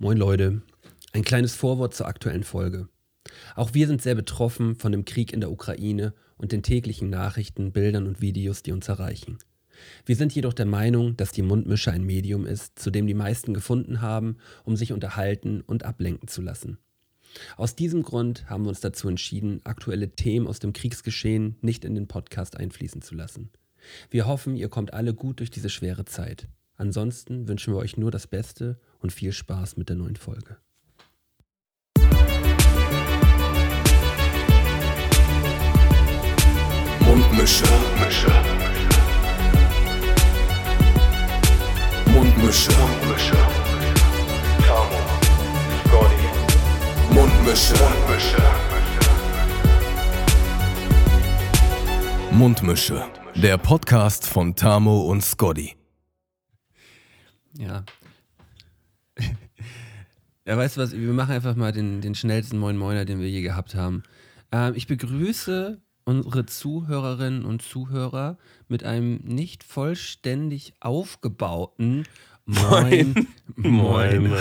Moin Leute, ein kleines Vorwort zur aktuellen Folge. Auch wir sind sehr betroffen von dem Krieg in der Ukraine und den täglichen Nachrichten, Bildern und Videos, die uns erreichen. Wir sind jedoch der Meinung, dass die Mundmische ein Medium ist, zu dem die meisten gefunden haben, um sich unterhalten und ablenken zu lassen. Aus diesem Grund haben wir uns dazu entschieden, aktuelle Themen aus dem Kriegsgeschehen nicht in den Podcast einfließen zu lassen. Wir hoffen, ihr kommt alle gut durch diese schwere Zeit. Ansonsten wünschen wir euch nur das Beste und viel Spaß mit der neuen Folge. Mundmische. Mundmische. Mundmische. Tamo. Scotty. Mundmische. Mundmische. Mundmische. Der Podcast von Tamo und Scotty. Ja. Ja, weißt du was? Wir machen einfach mal den, den schnellsten Moin Moiner, den wir je gehabt haben. Ähm, ich begrüße unsere Zuhörerinnen und Zuhörer mit einem nicht vollständig aufgebauten Moin. Moin.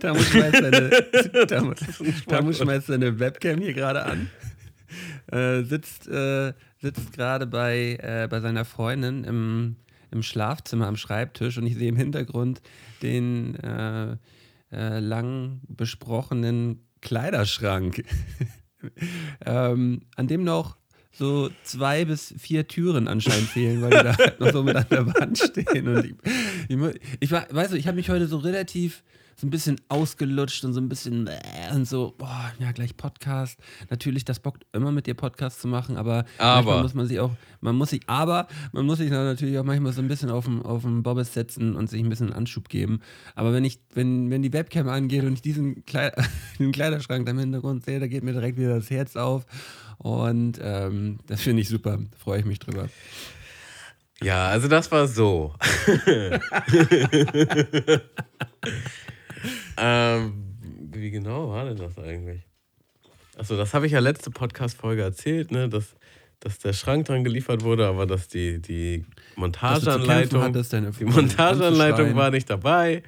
Schmeißt seine, Tamu, Tamu schmeißt seine Webcam hier gerade an. Äh, sitzt äh, sitzt gerade bei, äh, bei seiner Freundin im, im Schlafzimmer am Schreibtisch und ich sehe im Hintergrund den äh, äh, lang besprochenen Kleiderschrank, ähm, an dem noch so zwei bis vier Türen anscheinend fehlen, weil die da halt noch so mit an der Wand stehen. Und ich, ich, ich weiß, ich habe mich heute so relativ so ein bisschen ausgelutscht und so ein bisschen äh, und so, boah, ja, gleich Podcast. Natürlich, das bockt immer mit dir Podcast zu machen, aber, aber. muss man sich auch, man muss sich, aber man muss sich natürlich auch manchmal so ein bisschen auf den, auf den Bobbes setzen und sich ein bisschen Anschub geben. Aber wenn ich, wenn, wenn die Webcam angeht und ich diesen Kleid den Kleiderschrank da im Hintergrund sehe, da geht mir direkt wieder das Herz auf. Und ähm, das finde ich super, freue ich mich drüber. Ja, also das war so. ähm, wie genau war denn das eigentlich? Achso, das habe ich ja letzte Podcast-Folge erzählt, ne? dass, dass der Schrank dran geliefert wurde, aber dass die, die Montageanleitung, hattest, die Montageanleitung war nicht dabei.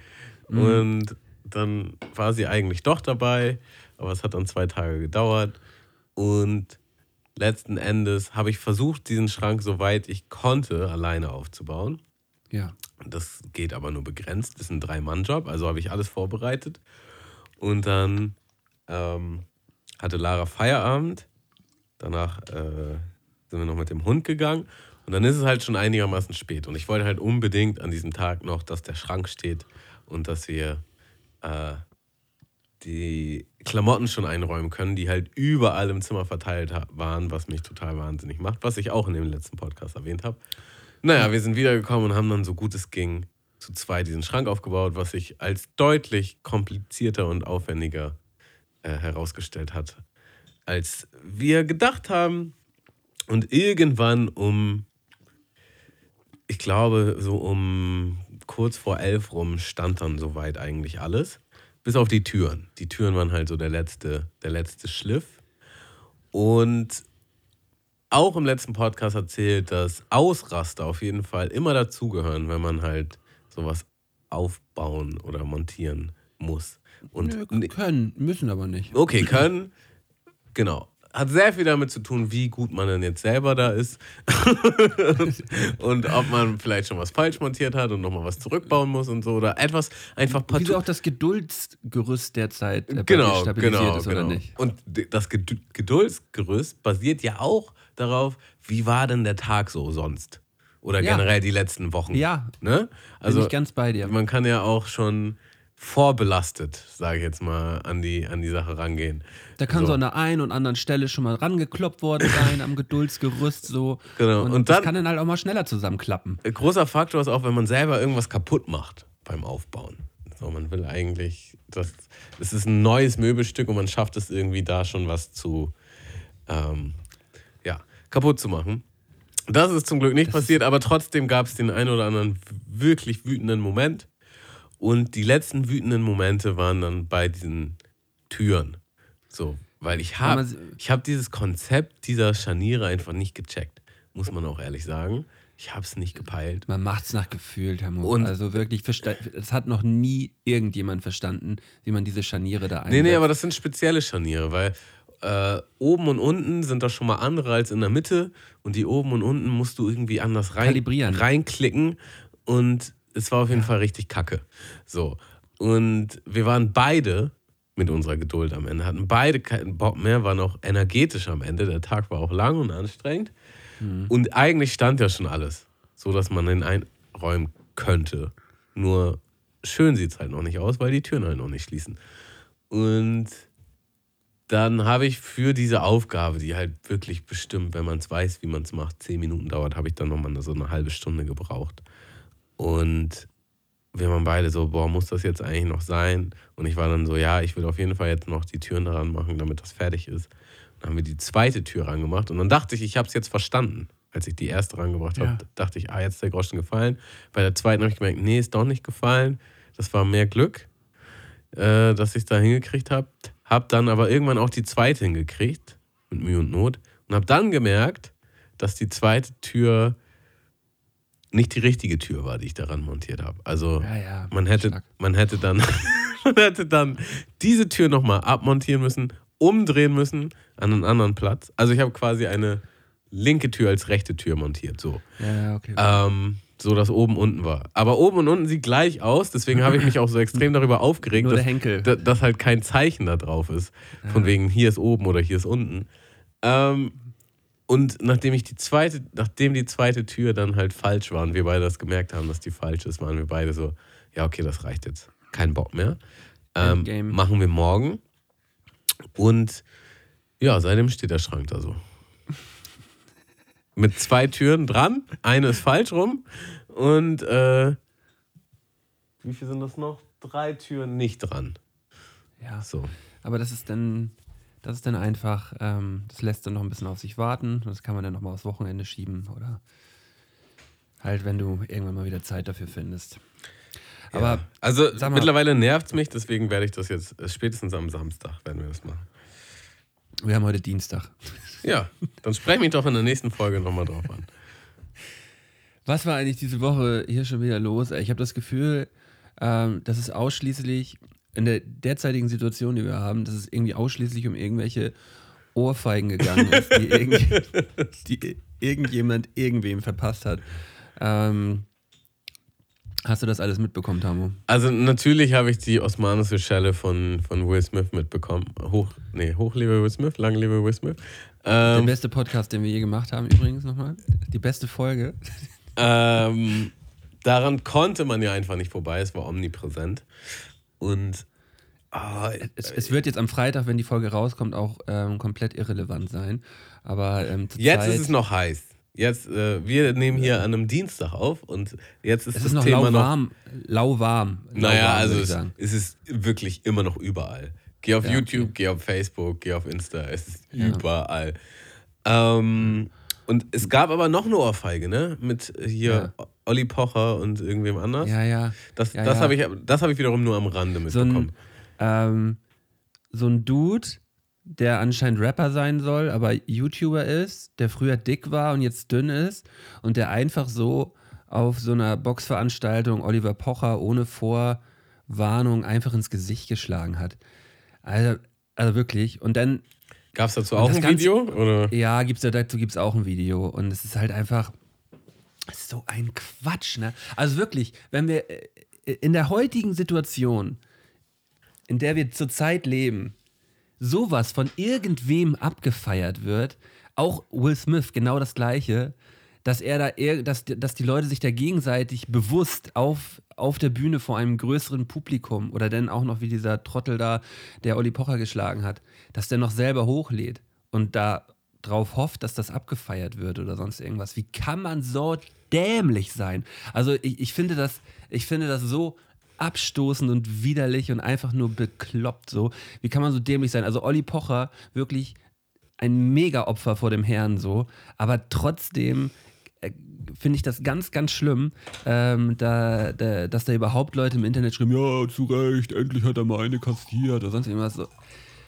Mhm. Und dann war sie eigentlich doch dabei, aber es hat dann zwei Tage gedauert. Und letzten Endes habe ich versucht, diesen Schrank, soweit ich konnte, alleine aufzubauen. Ja. Das geht aber nur begrenzt. Das ist ein Drei-Mann-Job, also habe ich alles vorbereitet. Und dann ähm, hatte Lara Feierabend. Danach äh, sind wir noch mit dem Hund gegangen. Und dann ist es halt schon einigermaßen spät. Und ich wollte halt unbedingt an diesem Tag noch, dass der Schrank steht und dass wir äh, die Klamotten schon einräumen können, die halt überall im Zimmer verteilt waren, was mich total wahnsinnig macht, was ich auch in dem letzten Podcast erwähnt habe. Naja, wir sind wiedergekommen und haben dann so gut es ging zu zwei diesen Schrank aufgebaut, was sich als deutlich komplizierter und aufwendiger äh, herausgestellt hat, als wir gedacht haben. Und irgendwann um, ich glaube, so um kurz vor elf rum stand dann soweit eigentlich alles. Bis auf die Türen. Die Türen waren halt so der letzte, der letzte Schliff. Und auch im letzten Podcast erzählt, dass Ausraster auf jeden Fall immer dazugehören, wenn man halt sowas aufbauen oder montieren muss. Und Nö, können, müssen aber nicht. Okay, können. Genau. Hat sehr viel damit zu tun, wie gut man denn jetzt selber da ist. und ob man vielleicht schon was falsch montiert hat und nochmal was zurückbauen muss und so. Oder etwas einfach partout. Wie auch das Geduldsgerüst derzeit äh, genau, stabilisiert genau, ist genau. oder nicht. Und das Geduldsgerüst basiert ja auch darauf, wie war denn der Tag so sonst? Oder ja. generell die letzten Wochen. Ja. Ne? Also, Bin ich ganz bei dir. Man kann ja auch schon vorbelastet, sage ich jetzt mal, an die, an die Sache rangehen. Da kann so. so an der einen und anderen Stelle schon mal rangekloppt worden sein am Geduldsgerüst so. Genau. Und, und das kann dann halt auch mal schneller zusammenklappen. Großer Faktor ist auch, wenn man selber irgendwas kaputt macht beim Aufbauen. So, man will eigentlich, das, das ist ein neues Möbelstück und man schafft es irgendwie da schon was zu, ähm, ja, kaputt zu machen. Das ist zum Glück nicht das passiert, aber trotzdem gab es den einen oder anderen wirklich wütenden Moment. Und die letzten wütenden Momente waren dann bei diesen Türen. So, weil ich habe ich hab dieses Konzept dieser Scharniere einfach nicht gecheckt, muss man auch ehrlich sagen. Ich habe es nicht gepeilt. Man macht es nach Gefühl, Tamo. Und- also wirklich, es hat noch nie irgendjemand verstanden, wie man diese Scharniere da einsetzt. Nee, nee, aber das sind spezielle Scharniere, weil äh, oben und unten sind das schon mal andere als in der Mitte und die oben und unten musst du irgendwie anders rein, Kalibrieren. reinklicken und es war auf jeden Fall richtig kacke. So. Und wir waren beide mit unserer Geduld am Ende, hatten beide keinen Bock mehr, waren auch energetisch am Ende. Der Tag war auch lang und anstrengend. Und eigentlich stand ja schon alles, so dass man ihn einräumen könnte. Nur schön sieht es halt noch nicht aus, weil die Türen halt noch nicht schließen. Und dann habe ich für diese Aufgabe, die halt wirklich bestimmt, wenn man es weiß, wie man es macht, zehn Minuten dauert, habe ich dann nochmal so eine halbe Stunde gebraucht. Und wir waren beide so, boah, muss das jetzt eigentlich noch sein? Und ich war dann so, ja, ich will auf jeden Fall jetzt noch die Türen daran machen, damit das fertig ist. Dann haben wir die zweite Tür rangemacht und dann dachte ich, ich habe es jetzt verstanden. Als ich die erste rangebracht habe, Ja. dachte ich, ah, jetzt ist der Groschen gefallen. Bei der zweiten habe ich gemerkt, nee, ist doch nicht gefallen. Das war mehr Glück, äh, dass ich es da hingekriegt habe. Hab dann aber irgendwann auch die zweite hingekriegt, mit Mühe und Not. Und habe dann gemerkt, dass die zweite Tür nicht die richtige Tür war, die ich daran montiert habe. Also Ja, ja. man hätte, Stark. man hätte dann, man hätte dann diese Tür nochmal abmontieren müssen, umdrehen müssen an einen anderen Platz. Also ich habe quasi eine linke Tür als rechte Tür montiert, so. Ja, okay. Ähm, so dass oben unten war. Aber oben und unten sieht gleich aus, deswegen habe ich mich auch so extrem darüber aufgeregt, dass, dass halt kein Zeichen da drauf ist. Von wegen hier ist oben oder hier ist unten. Ähm, und nachdem ich die zweite, nachdem die zweite Tür dann halt falsch war und wir beide das gemerkt haben, dass die falsch ist, waren wir beide so, ja, okay, das reicht jetzt. Kein Bock mehr. Ähm, machen wir morgen. Und ja, seitdem steht der Schrank da so. Mit zwei Türen dran. Eine ist falsch rum. Und äh, wie viel sind das noch? Drei Türen nicht dran. ja. So. Aber das ist dann, das ist dann einfach, ähm, das lässt dann noch ein bisschen auf sich warten. Das kann man dann nochmal aufs Wochenende schieben oder halt, wenn du irgendwann mal wieder Zeit dafür findest. Aber ja. also sag mal- mittlerweile nervt es mich, deswegen werde ich das jetzt äh, spätestens am Samstag werden wir das machen. wir haben heute Dienstag. Ja, dann spreche mich doch in der nächsten Folge nochmal drauf an. Was war eigentlich diese Woche hier schon wieder los? Ich habe das Gefühl, ähm, dass es ausschließlich in der derzeitigen Situation, die wir haben, dass es irgendwie ausschließlich um irgendwelche Ohrfeigen gegangen ist, die, irgend, die irgendjemand irgendwem verpasst hat. Ähm, hast du das alles mitbekommen, Tamu? Also natürlich habe ich die osmanische Schelle von, von Will Smith mitbekommen. Hoch, nee, hoch lebe Will Smith, lang lebe Will Smith. Der Ähm, beste Podcast, den wir je gemacht haben, übrigens nochmal. Die beste Folge. ähm, daran konnte man ja einfach nicht vorbei, es war omnipräsent. Und ah, Es, es wird jetzt am Freitag, wenn die Folge rauskommt, auch ähm, komplett irrelevant sein. Aber ähm, jetzt Zeit, ist es noch heiß. Jetzt, äh, wir nehmen hier an einem Dienstag auf und jetzt ist es das ist noch Thema noch. lauwarm. Lauwarm. Naja, Lauwarm, also es, es ist wirklich immer noch überall. Geh auf Ja, YouTube, okay. geh auf Facebook, geh auf Insta, es ist Ja. überall. Ähm, und es gab aber noch eine Ohrfeige, ne? Mit hier Olli Pocher und irgendwem anders. Ja, ja. Das, Ja, das ja. habe ich, das hab ich wiederum nur am Rande So mitbekommen. ein, ähm, so ein Dude, der anscheinend Rapper sein soll, aber YouTuber ist, der früher dick war und jetzt dünn ist und der einfach so auf so einer Boxveranstaltung Oliver Pocher ohne Vorwarnung einfach ins Gesicht geschlagen hat. Also, also wirklich. Und dann Gab es dazu auch ein Ganze- Video? Oder? Ja, gibt's dazu gibt es auch ein Video. Und es ist halt einfach so ein Quatsch, ne? Also wirklich, wenn wir äh, in der heutigen Situation, in der wir zurzeit leben, sowas von irgendwem abgefeiert wird, auch Will Smith, genau das Gleiche, dass er da, dass, dass die Leute sich da gegenseitig bewusst auf, auf der Bühne vor einem größeren Publikum oder dann auch noch wie dieser Trottel da, der Olli Pocher geschlagen hat, dass der noch selber hochlädt und da drauf hofft, dass das abgefeiert wird oder sonst irgendwas. Wie kann man so dämlich sein? Also ich, ich finde das, ich finde das so abstoßend und widerlich und einfach nur bekloppt so. Wie kann man so dämlich sein? Also Olli Pocher wirklich ein Mega-Opfer vor dem Herrn so, aber trotzdem äh, finde ich das ganz, ganz schlimm, ähm, da, da, dass da überhaupt Leute im Internet schreiben, ja, zu Recht, endlich hat er mal eine kassiert oder sonst irgendwas. So.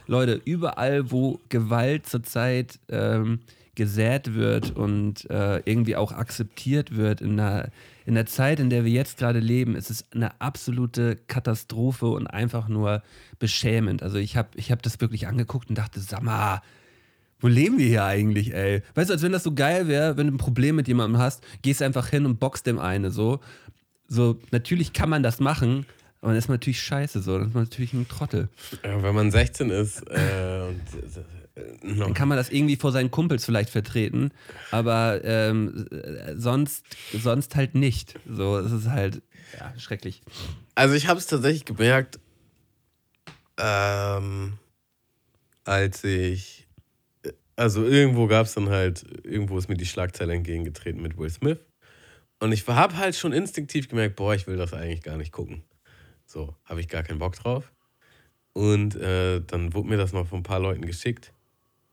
Leute, überall, wo Gewalt zurzeit ähm, gesät wird und äh, irgendwie auch akzeptiert wird in einer, in der Zeit, in der wir jetzt gerade leben, ist es eine absolute Katastrophe und einfach nur beschämend. Also ich habe ich hab das wirklich angeguckt und dachte, sag mal, wo leben wir hier eigentlich, ey? Weißt du, als wenn das so geil wäre, wenn du ein Problem mit jemandem hast, gehst einfach hin und boxt dem eine so. So, natürlich kann man das machen, aber dann ist man natürlich scheiße so, dann ist man natürlich ein Trottel. Ja, wenn man 16 ist äh, und äh, noch Dann kann man das irgendwie vor seinen Kumpels vielleicht vertreten, aber ähm, äh, sonst, sonst halt nicht. So, es ist halt ja, schrecklich. Also ich habe es tatsächlich gemerkt, ähm, als ich, also irgendwo gab es dann halt, irgendwo ist mir die Schlagzeile entgegengetreten mit Will Smith. Und ich habe halt schon instinktiv gemerkt, boah, ich will das eigentlich gar nicht gucken. So, habe ich gar keinen Bock drauf. Und äh, dann wurde mir das mal von ein paar Leuten geschickt.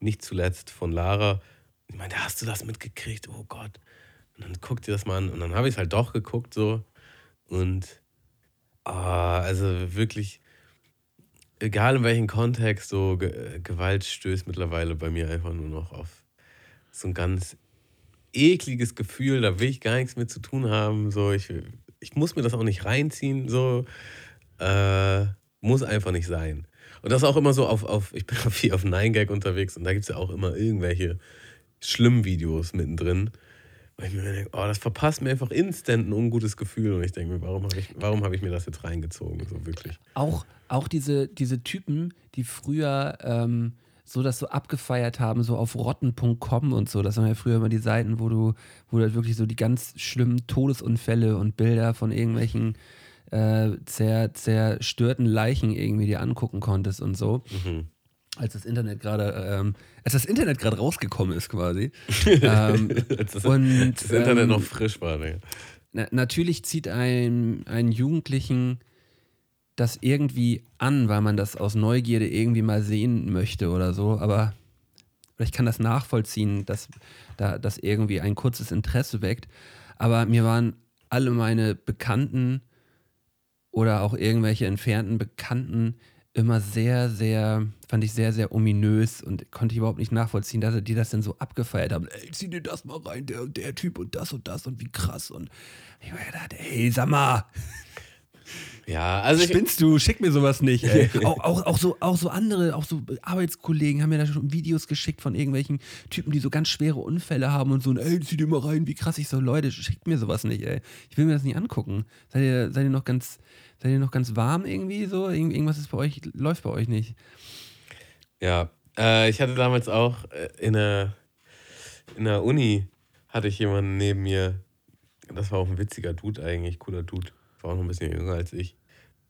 Nicht zuletzt von Lara. Ich meinte, hast du das mitgekriegt? Oh Gott. Und dann guck dir das mal an. Und dann habe ich es halt doch geguckt so. Und ah, also wirklich, egal in welchem Kontext, so Ge Gewalt stößt mittlerweile bei mir einfach nur noch auf so ein ganz ekliges Gefühl. Da will ich gar nichts mit zu tun haben. So, ich, ich muss mir das auch nicht reinziehen. So, äh, muss einfach nicht sein. Und das auch immer so auf, auf ich bin auch viel auf 9gag unterwegs und da gibt es ja auch immer irgendwelche schlimmen Videos mittendrin. Weil ich mir denke, oh, das verpasst mir einfach instant ein ungutes Gefühl. Und ich denke mir, warum habe ich, warum hab ich mir das jetzt reingezogen? So wirklich. Auch, auch diese, diese Typen, die früher ähm, so das so abgefeiert haben, so auf rotten.com und so. Das waren ja früher immer die Seiten, wo du, wo du halt wirklich so die ganz schlimmen Todesunfälle und Bilder von irgendwelchen äh, zer, zerstörten Leichen irgendwie dir angucken konntest und so. Mhm. Als das Internet gerade, ähm, als das Internet gerade rausgekommen ist quasi. ähm, Als das, und, das Internet ähm, noch frisch war. Ne? na, natürlich zieht ein, einen Jugendlichen das irgendwie an, weil man das aus Neugierde irgendwie mal sehen möchte oder so, aber oder ich kann das nachvollziehen, dass da das irgendwie ein kurzes Interesse weckt. Aber mir waren alle meine Bekannten oder auch irgendwelche entfernten Bekannten immer sehr, sehr, fand ich sehr, sehr ominös und konnte ich überhaupt nicht nachvollziehen, dass die das denn so abgefeiert haben. Ey, zieh dir das mal rein, der und der Typ und das und das und wie krass. Und ich mir gedacht, ey, sag mal, Ja, also ich, spinnst du, schick mir sowas nicht, ey. auch, auch, auch, so, auch so andere, auch so Arbeitskollegen haben mir da schon Videos geschickt von irgendwelchen Typen, die so ganz schwere Unfälle haben und so, ey, zieh dir mal rein, wie krass ich so, Leute, schickt mir sowas nicht, ey. Ich will mir das nicht angucken. Seid ihr, seid ihr noch ganz, seid ihr noch ganz warm irgendwie so? Irgend, irgendwas ist bei euch, läuft bei euch nicht. ja, äh, ich hatte damals auch äh, in der, in der Uni hatte ich jemanden neben mir. Das war auch ein witziger Dude eigentlich, cooler Dude. War auch noch ein bisschen jünger als ich.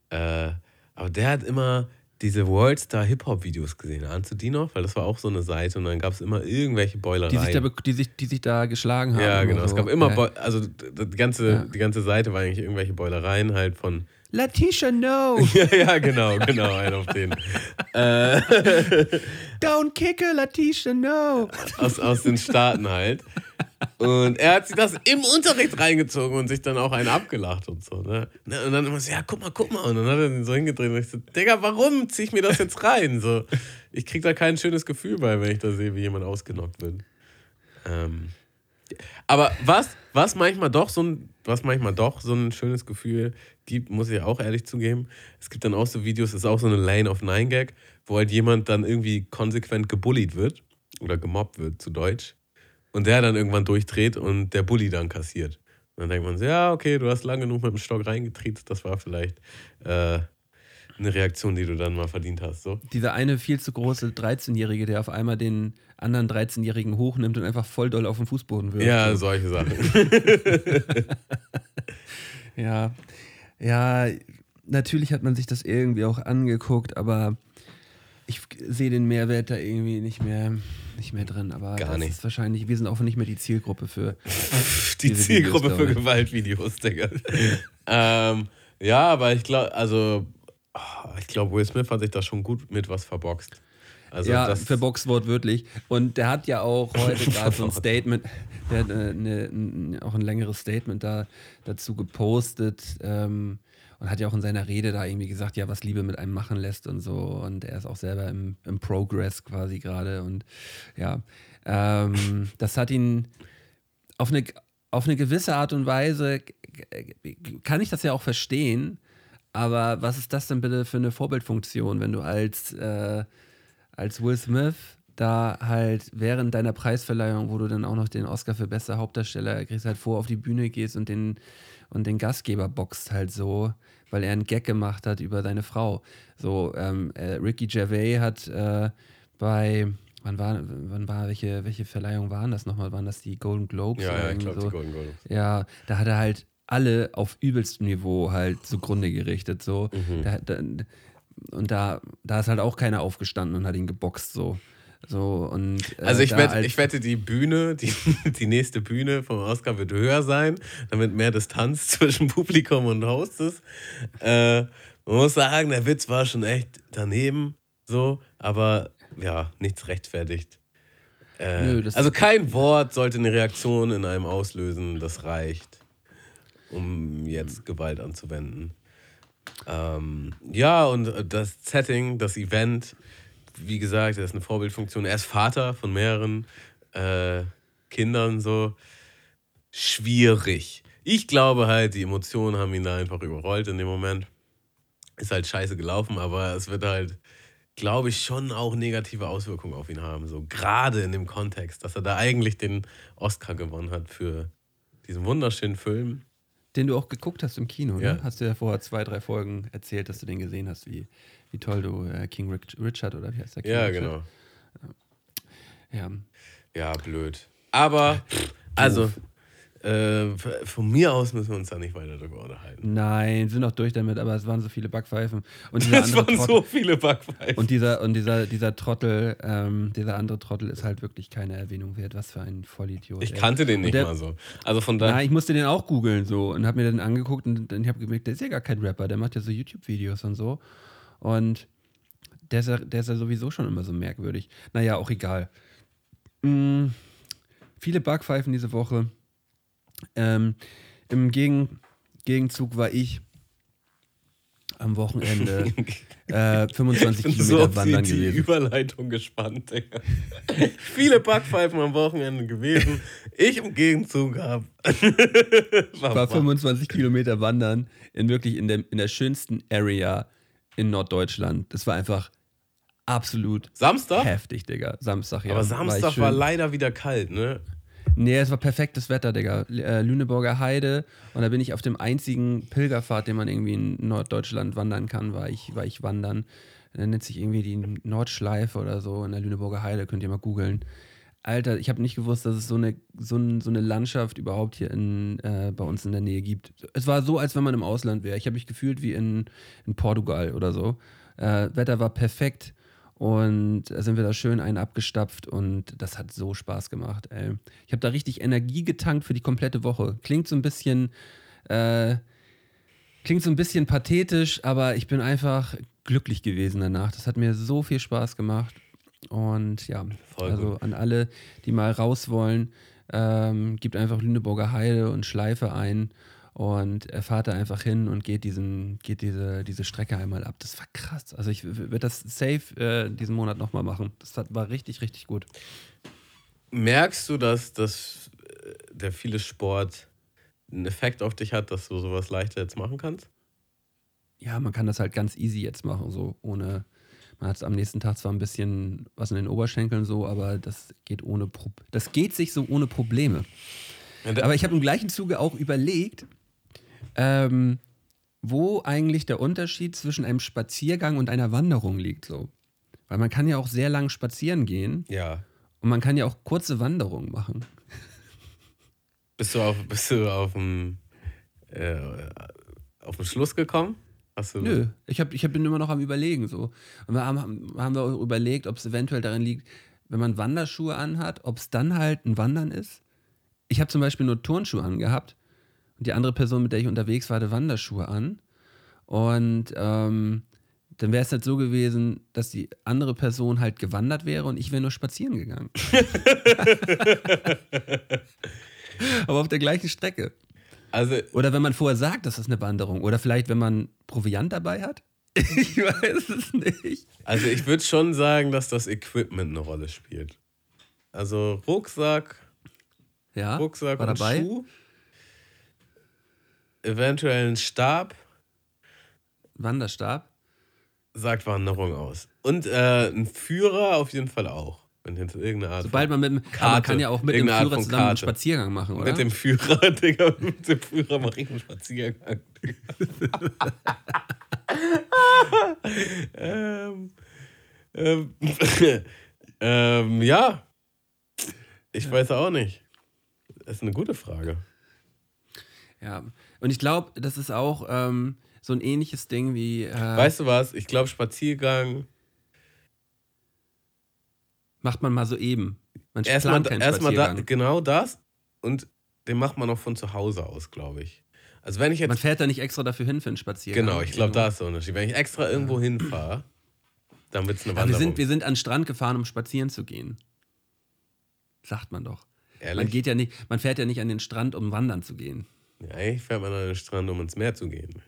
Äh, aber der hat immer diese Worldstar Hip-Hop-Videos gesehen. Ahnst du die noch? Weil das war auch so eine Seite und dann gab es immer irgendwelche Boilereien. Die sich, da, die, sich, die sich da geschlagen haben. ja, genau. Es so. gab immer, Ja. Also die ganze, Ja. die ganze Seite war eigentlich irgendwelche Boilereien halt von. Latisha, no! ja, ja, genau, genau, ein auf den. äh, Don't kick her, Latisha, no! aus, aus den Staaten halt. Und er hat sich das im Unterricht reingezogen und sich dann auch einen abgelacht und so. Ne? Und dann immer so, ja, guck mal, guck mal. Und dann hat er ihn so hingedreht und ich so, Digga, warum zieh ich mir das jetzt rein? So, ich krieg da kein schönes Gefühl bei, wenn ich da sehe, wie jemand ausgenockt wird. Ähm, aber was, was manchmal doch so ein, was manchmal doch so ein schönes Gefühl gibt, muss ich auch ehrlich zugeben. Es gibt dann auch so Videos, das ist auch so eine Lane of Nine Gag, wo halt jemand dann irgendwie konsequent gebullied wird oder gemobbt wird, zu Deutsch. Und der dann irgendwann durchdreht und der Bully dann kassiert. Und dann denkt man so, ja, okay, du hast lang genug mit dem Stock reingetreten, das war vielleicht äh, eine Reaktion, die du dann mal verdient hast. So. Dieser eine viel zu große 13-Jährige, der auf einmal den anderen 13-Jährigen hochnimmt und einfach voll doll auf den Fußboden wirft. Ja, So. solche Sachen. Ja, ja, natürlich hat man sich das irgendwie auch angeguckt, aber ich sehe den Mehrwert da irgendwie nicht mehr, nicht mehr drin. Aber Gar das nicht. ist wahrscheinlich, wir sind auch nicht mehr die Zielgruppe für. Die Zielgruppe Videos, für. Gewaltvideos, Digga. ähm, ja, aber ich glaube, also, ah, ich glaube, Will Smith hat sich da schon gut mit was verboxt. Also ja, das, verboxt wortwörtlich. Und der hat ja auch heute gerade so ein. Statement, der hat äh, ne, auch ein längeres Statement da dazu gepostet. Ähm, und hat ja auch in seiner Rede da irgendwie gesagt, ja, was Liebe mit einem machen lässt und so. Und er ist auch selber im, im Progress quasi gerade. Und ja, ähm, das hat ihn auf eine, auf eine gewisse Art und Weise, kann ich das ja auch verstehen. Aber was ist das denn bitte für eine Vorbildfunktion, wenn du als, äh, als Will Smith da halt während deiner Preisverleihung, wo du dann auch noch den Oscar für bester Hauptdarsteller kriegst, halt vor auf die Bühne gehst und den, und den Gastgeber boxt halt so, weil er einen Gag gemacht hat über deine Frau. So, ähm, äh, Ricky Gervais hat äh, bei, wann war, wann war, welche, welche Verleihung waren das nochmal? Waren das die Golden Globes? Ja, ja, ich glaube, so? die Golden Globes. Ja, da hat er halt alle auf übelstem Niveau halt zugrunde gerichtet. So. Mhm. Da, da, und da, da ist halt auch keiner aufgestanden und hat ihn geboxt. So. So, und, äh, Also ich, wette, als- ich wette, die Bühne, die, die nächste Bühne vom Oscar wird höher sein, damit mehr Distanz zwischen Publikum und Host ist. Äh, man muss sagen, der Witz war schon echt daneben, so, aber ja, nichts rechtfertigt. Äh, Nö, also kein Wort sollte eine Reaktion in einem auslösen, das reicht, um jetzt Gewalt anzuwenden. Ähm, ja, und das Setting, das Event, wie gesagt, er ist eine Vorbildfunktion. Er ist Vater von mehreren äh, Kindern, so schwierig. Ich glaube halt, die Emotionen haben ihn da einfach überrollt in dem Moment. Ist halt scheiße gelaufen, aber es wird halt, glaube ich, schon auch negative Auswirkungen auf ihn haben. So gerade in dem Kontext, dass er da eigentlich den Oscar gewonnen hat für diesen wunderschönen Film. Den du auch geguckt hast im Kino, Ja. ne? Hast du ja vor zwei, drei Folgen erzählt, dass du den gesehen hast, wie, wie toll du äh, King Rich- Richard oder wie heißt der? King Ja, Richard? genau. Ja. Ja, blöd. Aber, also, äh, von mir aus müssen wir uns da nicht weiter darüber unterhalten. Nein, sind auch durch damit, aber es waren so viele Backpfeifen. Und dieser andere waren Trottel, so viele Backpfeifen. und dieser, und dieser, dieser Trottel, ähm, dieser andere Trottel ist halt wirklich keine Erwähnung wert. Was für ein Vollidiot. Ich ey. kannte den nicht der- mal so. Also von daher. Nein, ich musste den auch googeln so und habe mir den angeguckt und dann habe ich gemerkt, der ist ja gar kein Rapper, der macht ja so YouTube-Videos und so. Und der ist, ja, der ist ja sowieso schon immer so merkwürdig. Naja, auch egal. Mm, viele Backpfeifen diese Woche. Ähm, Im Gegen Gegenzug war ich am Wochenende äh, 25 Ich bin Kilometer so wandern die, die gewesen. Überleitung gespannt, Digga. Viele Backpfeifen am Wochenende gewesen. Ich im Gegenzug habe. War 25 Kilometer wandern in wirklich in der, in der schönsten Area in Norddeutschland. Das war einfach absolut Samstag? heftig, Digga. Samstag, ja. Aber Samstag schön- war leider wieder kalt, ne? Nee, es war perfektes Wetter, Digga. Äh, Lüneburger Heide. Und da bin ich auf dem einzigen Pilgerpfad, den man irgendwie in Norddeutschland wandern kann, war ich, war ich wandern. Der nennt sich irgendwie die Nordschleife oder so in der Lüneburger Heide. Könnt ihr mal googeln. Alter, ich habe nicht gewusst, dass es so eine, so, ein, so eine Landschaft überhaupt hier in, äh, bei uns in der Nähe gibt. Es war so, als wenn man im Ausland wäre. Ich habe mich gefühlt wie in, in Portugal oder so. Äh, Wetter war perfekt und da sind wir da schön einen abgestapft und das hat so Spaß gemacht. Ey. Ich habe da richtig Energie getankt für die komplette Woche. Klingt so ein bisschen, äh, klingt so ein bisschen pathetisch, aber ich bin einfach glücklich gewesen danach. Das hat mir so viel Spaß gemacht. Und ja, Voll also gut. an alle, die mal raus wollen, ähm, gibt einfach Lüneburger Heide und Schleife ein und er fahrt da einfach hin und geht, diesen, geht diese, diese Strecke einmal ab. Das war krass. Also ich werde das safe äh, diesen Monat nochmal machen. Das hat, war richtig, richtig gut. Merkst du, dass, dass äh, der viele Sport einen Effekt auf dich hat, dass du sowas leichter jetzt machen kannst? Ja, man kann das halt ganz easy jetzt machen, so ohne. Man hat am nächsten Tag zwar ein bisschen was in den Oberschenkeln so, aber das geht ohne Pro Das geht sich so ohne Probleme. Aber ich habe im gleichen Zuge auch überlegt, ähm, wo eigentlich der Unterschied zwischen einem Spaziergang und einer Wanderung liegt. So. Weil man kann ja auch sehr lang spazieren gehen ja. und man kann ja auch kurze Wanderungen machen. Bist du auf, bist du auf dem, äh, auf den Schluss gekommen? Du Nö, ich, hab, ich hab, bin immer noch am Überlegen. So. Und wir haben, haben wir auch überlegt, ob es eventuell darin liegt, wenn man Wanderschuhe anhat, ob es dann halt ein Wandern ist. Ich habe zum Beispiel nur Turnschuhe angehabt und die andere Person, mit der ich unterwegs war, hatte Wanderschuhe an. Und ähm, dann wäre es halt so gewesen, dass die andere Person halt gewandert wäre und ich wäre nur spazieren gegangen. Aber auf der gleichen Strecke. Also, Oder wenn man vorher sagt, das ist eine Wanderung. Oder vielleicht, wenn man Proviant dabei hat. Ich weiß es nicht. also ich würde schon sagen, dass das Equipment eine Rolle spielt. Also Rucksack, Ja, Rucksack und dabei. Schuh, eventuell ein Stab, Wanderstab. sagt Wanderung aus. Und äh, ein Führer auf jeden Fall auch. Wenn jetzt irgendeine Art Sobald man mit dem, aber man Karte. kann ja auch mit dem Führer zusammen einen Karte. Spaziergang machen, oder? Mit dem Führer, Digga, mit dem Führer mache ich einen Spaziergang. ähm, ähm, ähm, ja. Ich weiß auch nicht. Das ist eine gute Frage. ja. Und ich glaube, das ist auch ähm, so ein ähnliches Ding wie. Äh, Weißt du was? Ich glaube, Spaziergang. Macht man mal so eben. Man Erstmal erstmal da, genau das. Und den macht man auch von zu Hause aus, glaube ich. Also, wenn ich jetzt Man fährt da nicht extra dafür hin für einen Spaziergang. Genau, ich glaube, da ist der Unterschied. Wenn ich extra irgendwo hinfahre, dann wird es eine Aber wir Wanderung. sind, wir sind an den Strand gefahren, um spazieren zu gehen. Sagt man doch. Man, Ehrlich? geht ja nicht, man fährt ja nicht an den Strand, um wandern zu gehen. Ja, eigentlich fährt man an den Strand, um ins Meer zu gehen.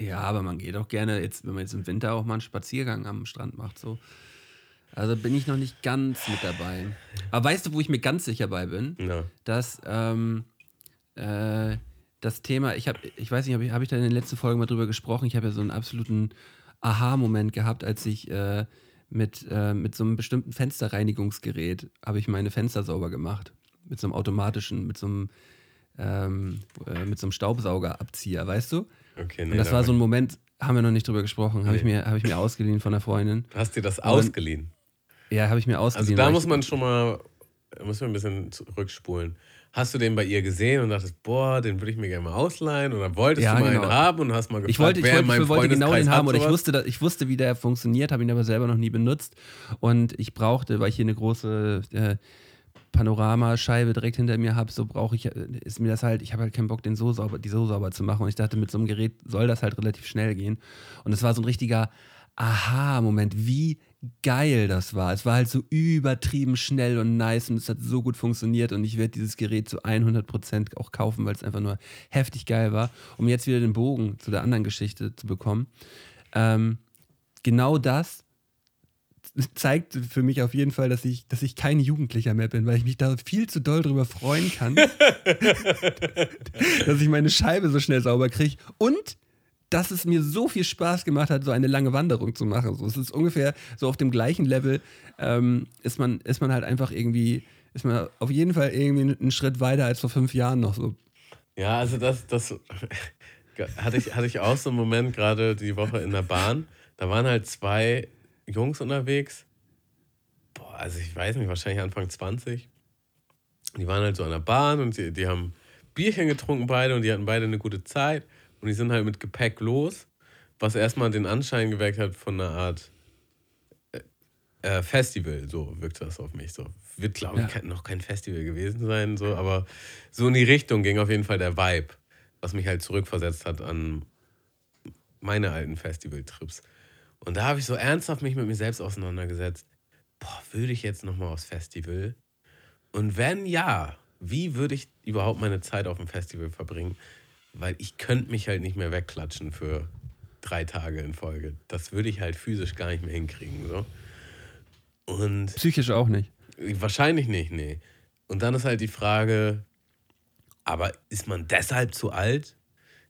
Ja, aber man geht auch gerne, jetzt, wenn man jetzt im Winter auch mal einen Spaziergang am Strand macht. So. Also bin ich noch nicht ganz mit dabei. Aber weißt du, wo ich mir ganz sicher bei bin? Ja. dass ähm, äh, das Thema, ich habe, ich weiß nicht, habe ich, hab ich da in den letzten Folgen mal drüber gesprochen, ich habe ja so einen absoluten Aha-Moment gehabt, als ich äh, mit, äh, mit so einem bestimmten Fensterreinigungsgerät habe ich meine Fenster sauber gemacht. Mit so einem automatischen, mit so einem, ähm, äh, mit so einem Staubsaugerabzieher, weißt du? Okay, nee, Und das da war so ein Moment, haben wir noch nicht drüber gesprochen, habe ich, Nee. mir- hab ich mir ausgeliehen von einer Freundin. Hast dir das ausgeliehen? Ja, habe ich mir Also ausgeliehen. da muss ich- man schon mal, da muss man ein bisschen zurückspulen. Hast du den bei ihr gesehen und dachtest, boah, den würde ich mir gerne mal ausleihen? Oder wolltest Ja, du mal genau. einen haben und hast mal gefragt, Ich wollte, ich wer in wollte, ich wollte genau den haben oder ich wusste, ich wusste, wie der funktioniert, habe ihn aber selber noch nie benutzt. Und ich brauchte, weil ich hier eine große äh, Panoramascheibe direkt hinter mir habe, so brauche ich, äh, ist mir das halt, ich habe halt keinen Bock, den so sauber, die so sauber zu machen. Und ich dachte, mit so einem Gerät soll das halt relativ schnell gehen. Und es war so ein richtiger Aha-Moment, wie geil das war. Es war halt so übertrieben schnell und nice und es hat so gut funktioniert und ich werde dieses Gerät zu 100% auch kaufen, weil es einfach nur heftig geil war. Um jetzt wieder den Bogen zu der anderen Geschichte zu bekommen. Ähm, genau das zeigt für mich auf jeden Fall, dass ich, dass ich kein Jugendlicher mehr bin, weil ich mich da viel zu doll drüber freuen kann, dass ich meine Scheibe so schnell sauber kriege und dass es mir so viel Spaß gemacht hat, so eine lange Wanderung zu machen. So, es ist ungefähr so auf dem gleichen Level, ähm, ist, man, ist man halt einfach irgendwie, ist man auf jeden Fall irgendwie einen Schritt weiter als vor fünf Jahren noch so. Ja, also das, das hatte ich, hatte ich auch so einen Moment gerade die Woche in der Bahn. Da waren halt zwei Jungs unterwegs. Boah, also ich weiß nicht, wahrscheinlich Anfang 20. Die waren halt so an der Bahn und die, die haben Bierchen getrunken beide und die hatten beide eine gute Zeit. Und die sind halt mit Gepäck los, was erstmal den Anschein geweckt hat von einer Art äh, äh, Festival. So wirkte das auf mich. So wird, glaube ich, Ja. noch kein Festival gewesen sein, so, aber so in die Richtung ging auf jeden Fall der Vibe, was mich halt zurückversetzt hat an meine alten Festivaltrips. Und da habe ich so ernsthaft mich mit mir selbst auseinandergesetzt. Boah, würde ich jetzt nochmal aufs Festival? Und wenn ja, wie würde ich überhaupt meine Zeit auf dem Festival verbringen? Weil ich könnte mich halt nicht mehr wegklatschen für drei Tage in Folge. Das würde ich halt physisch gar nicht mehr hinkriegen. So. Und Psychisch auch nicht. Wahrscheinlich nicht, nee. Und dann ist halt die Frage, aber ist man deshalb zu alt?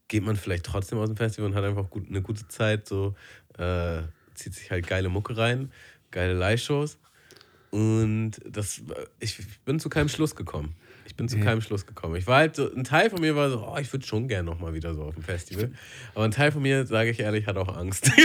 Geht man vielleicht trotzdem aus dem Festival und hat einfach gut, eine gute Zeit, so äh, zieht sich halt geile Mucke rein, geile Live-Shows. Und das, ich bin zu keinem Schluss gekommen. Ich bin zu keinem Schluss gekommen. Ich war halt so, ein Teil von mir war so, oh, ich würde schon gerne nochmal wieder so auf dem Festival. Aber ein Teil von mir, sage ich ehrlich, hat auch Angst.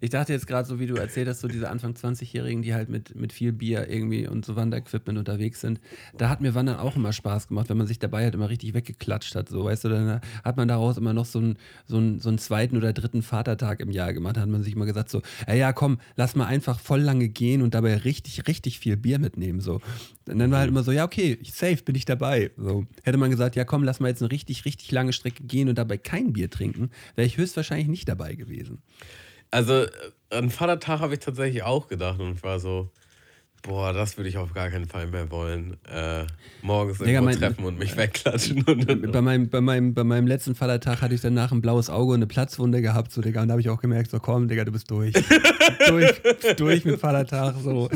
Ich dachte jetzt gerade, so wie du erzählt hast, so diese Anfang 20-Jährigen, die halt mit, mit viel Bier irgendwie und so Wanderequipment unterwegs sind, da hat mir Wandern auch immer Spaß gemacht, wenn man sich dabei halt immer richtig weggeklatscht hat. So, weißt du, dann hat man daraus immer noch so einen, so einen, so einen zweiten oder dritten Vatertag im Jahr gemacht. Da hat man sich immer gesagt, so, ja, ja, komm, lass mal einfach voll lange gehen und dabei richtig, richtig viel Bier mitnehmen. So. Und dann war halt immer so, ja, okay, safe, bin ich dabei. So. Hätte man gesagt, ja, komm, lass mal jetzt eine richtig, richtig lange Strecke gehen und dabei kein Bier trinken, wäre ich höchstwahrscheinlich nicht dabei gewesen. Also, äh, an Vatertag habe ich tatsächlich auch gedacht und ich war so, Boah, das würde ich auf gar keinen Fall mehr wollen. Äh, morgens Digga, irgendwo mein- treffen und mich wegklatschen. Und, Bei meinem, bei, meinem, bei meinem letzten Vatertag hatte ich danach ein blaues Auge und eine Platzwunde gehabt, so, Digga. Und da habe ich auch gemerkt, so, komm, Digga, du bist durch. durch, durch mit Vatertag, so.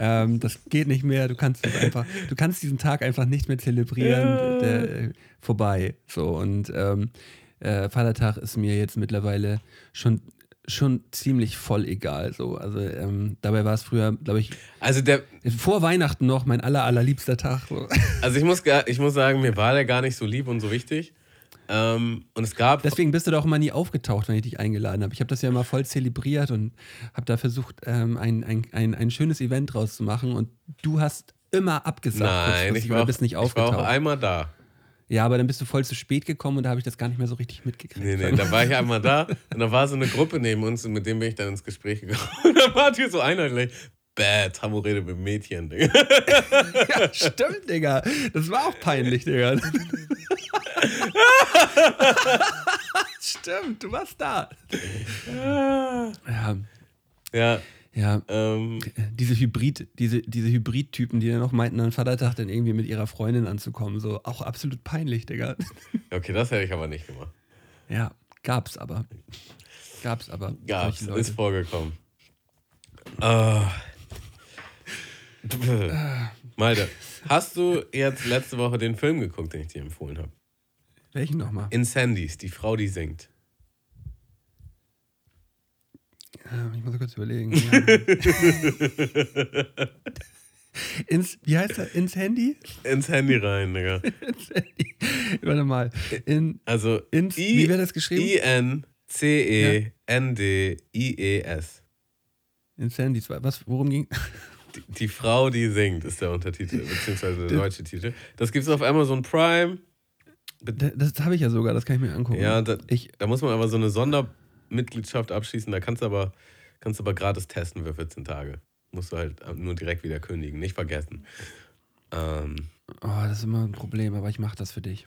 Ähm, das geht nicht mehr. Du kannst einfach, du kannst diesen Tag einfach nicht mehr zelebrieren. Der, äh, vorbei. So, und ähm, äh, Vatertag ist mir jetzt mittlerweile schon, schon ziemlich voll egal. So. Also, ähm, dabei war es früher, glaube ich, also, der, vor Weihnachten noch mein aller, allerliebster Tag. So. also ich, muss, ich muss sagen, mir war der gar nicht so lieb und so wichtig. Ähm, und es gab. Deswegen bist du da auch immer nie aufgetaucht, wenn ich dich eingeladen habe. Ich habe das ja immer voll zelebriert und habe da versucht, ähm, ein, ein, ein, ein schönes Event draus zu machen. Und du hast immer abgesagt. Nein, ich war, auch, bist nicht ich war aufgetaucht. auch einmal da. Ja, aber dann bist du voll zu spät gekommen und da habe ich das gar nicht mehr so richtig mitgekriegt. Nee, nee, da war ich einmal da und da war so eine Gruppe neben uns und mit dem bin ich dann ins Gespräch gekommen. Und dann war die so einheitlich. Bäh, Tammo redet mit Mädchen, Digga. Ja, stimmt, Digga. Das war auch peinlich, Digga. stimmt, du warst da. Ja, Ja, ja. ähm, Diese Hybrid, diese, diese Hybrid-Typen, die dann noch meinten, an Vatertag dann irgendwie mit ihrer Freundin anzukommen, so auch absolut peinlich, Digga. okay, das hätte ich aber nicht gemacht. Ja, gab's aber. Gab's aber. Gab's, ist vorgekommen. Ah. Malte, hast du jetzt letzte Woche den Film geguckt, den ich dir empfohlen habe? Welchen nochmal? Incendies, die Frau, die singt. Ja, ich muss kurz überlegen. Ja. ins, wie heißt er? Ins Handy? Ins Handy rein, Digga. Ins Handy. Warte mal. In, Also ins, I- wie wird das geschrieben? I-N-C-E-N-D-I-E-S. ins Handy. Was, worum ging? Die, die Frau, die singt, ist der Untertitel, beziehungsweise der deutsche Titel. Das gibt's auf Amazon Prime. Das, das habe ich ja sogar, das kann ich mir angucken. Ja, da, ich, da muss man aber so eine Sondermitgliedschaft abschließen. Da kannst du aber, kannst aber gratis testen für 14 Tage. Musst du halt nur direkt wieder kündigen, nicht vergessen. Ähm, oh, das ist immer ein Problem, aber ich mache das für dich.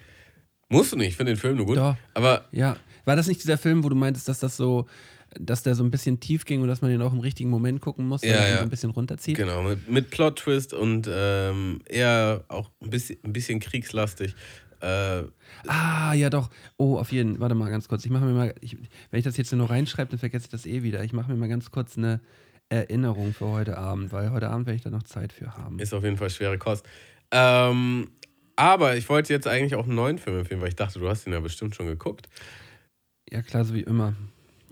musst du nicht, ich finde den Film nur gut. Doch. Aber Ja, war das nicht dieser Film, wo du meintest, dass das so, dass der so ein bisschen tief ging und dass man den auch im richtigen Moment gucken muss, Ja, ja. so ein bisschen runterzieht? genau, mit, mit Plot-Twist und ähm, eher auch ein bisschen, ein bisschen kriegslastig. Äh, Ah, ja doch. Oh, auf jeden Warte mal ganz kurz. Ich mache mir mal, ich, wenn ich das jetzt noch reinschreibe, dann vergesse ich das eh wieder. Ich mache mir mal ganz kurz eine Erinnerung für heute Abend, weil heute Abend werde ich da noch Zeit für haben. Ist auf jeden Fall schwere Kost. Ähm, aber ich wollte jetzt eigentlich auch einen neuen Film empfehlen, weil ich dachte, du hast ihn ja bestimmt schon geguckt. Ja, klar, so wie immer.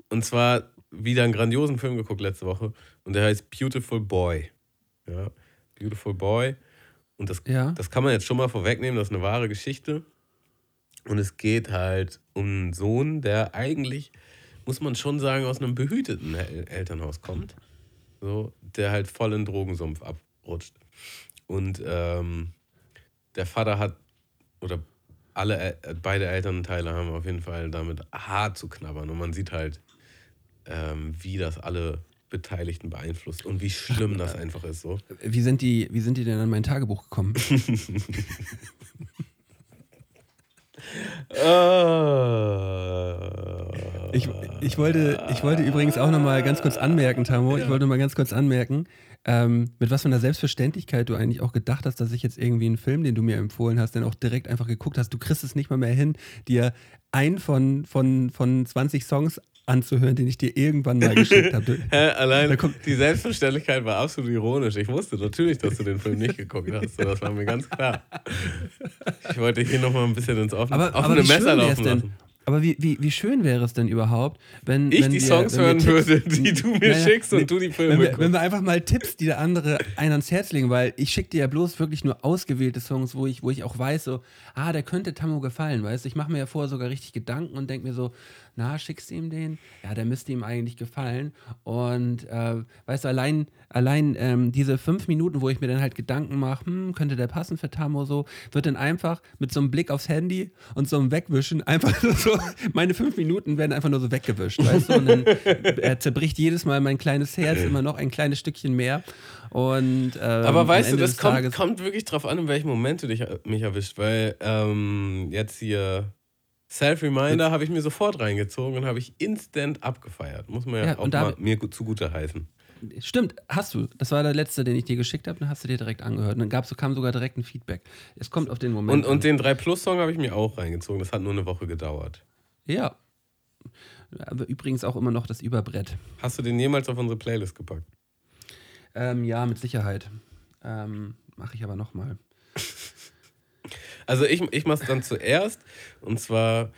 Und zwar wieder einen grandiosen Film geguckt letzte Woche. Und der heißt Beautiful Boy. Ja, Beautiful Boy. Und das, Ja. das kann man jetzt schon mal vorwegnehmen, das ist eine wahre Geschichte. Und es geht halt um einen Sohn, der eigentlich, muss man schon sagen, aus einem behüteten El Elternhaus kommt. So, der halt voll in den Drogensumpf abrutscht. Und ähm, der Vater hat, oder alle, beide Elternteile haben auf jeden Fall damit hart zu knabbern. Und man sieht halt, ähm, wie das alle Beteiligten beeinflusst und wie schlimm das einfach ist. So. Wie sind die, wie sind die denn an mein Tagebuch gekommen? Ich, ich, wollte, ich wollte übrigens auch noch mal ganz kurz anmerken, Tamo, ich wollte mal ganz kurz anmerken, ähm, mit was für einer Selbstverständlichkeit du eigentlich auch gedacht hast, dass ich jetzt irgendwie einen Film, den du mir empfohlen hast, dann auch direkt einfach geguckt hast. Du kriegst es nicht mal mehr hin, dir einen von, von, von 20 Songs anzuhören, den ich dir irgendwann mal geschickt habe. Allein die Selbstverständlichkeit war absolut ironisch. Ich wusste natürlich, dass du den Film nicht geguckt hast. Das war mir ganz klar. Ich wollte hier nochmal ein bisschen ins offene, Aber, aber offene wie Messer laufen denn? Aber wie, wie, wie schön wäre es denn überhaupt, wenn, Ich wenn die wir, Songs wenn wir hören Tipps- würde, die du mir Naja, schickst und nee, du die wenn Filme wir, guckst. wenn wir einfach mal Tipps, die der andere einen ans Herz legen, weil ich schicke dir ja bloß wirklich nur ausgewählte Songs, wo ich, wo ich auch weiß, so, ah, der könnte Tammo gefallen, weißt du? Ich mache mir ja vorher sogar richtig Gedanken und denke mir so, na, schickst du ihm den? Ja, der müsste ihm eigentlich gefallen. Und äh, weißt du, allein, allein ähm, diese fünf Minuten, wo ich mir dann halt Gedanken mache, hm, könnte der passen für Tammo so, wird dann einfach mit so einem Blick aufs Handy und so einem Wegwischen einfach nur so, meine fünf Minuten werden einfach nur so weggewischt, weißt du? Und dann äh, zerbricht jedes Mal mein kleines Herz immer noch ein kleines Stückchen mehr. Und, ähm, Aber weißt du, das kommt, kommt wirklich drauf an, in welchem Moment du dich, äh, mich erwischt. Weil ähm, jetzt hier Self-Reminder habe ich mir sofort reingezogen und habe ich instant abgefeiert. Muss man ja, Ja, auch mal mir gut zugute heißen. stimmt, hast du. Das war der letzte, den ich dir geschickt habe, dann hast du dir direkt angehört. Und dann gab's, kam sogar direkt ein Feedback. Es kommt auf den Moment. Und, und den 3 Plus Song habe ich mir auch reingezogen. Das hat nur eine Woche gedauert. Ja. Aber übrigens auch immer noch das Überbrett. Hast du den jemals auf unsere Playlist gepackt? Ähm, ja, mit Sicherheit. Ähm, Mache ich aber nochmal. Also ich, ich mache es dann zuerst. Und zwar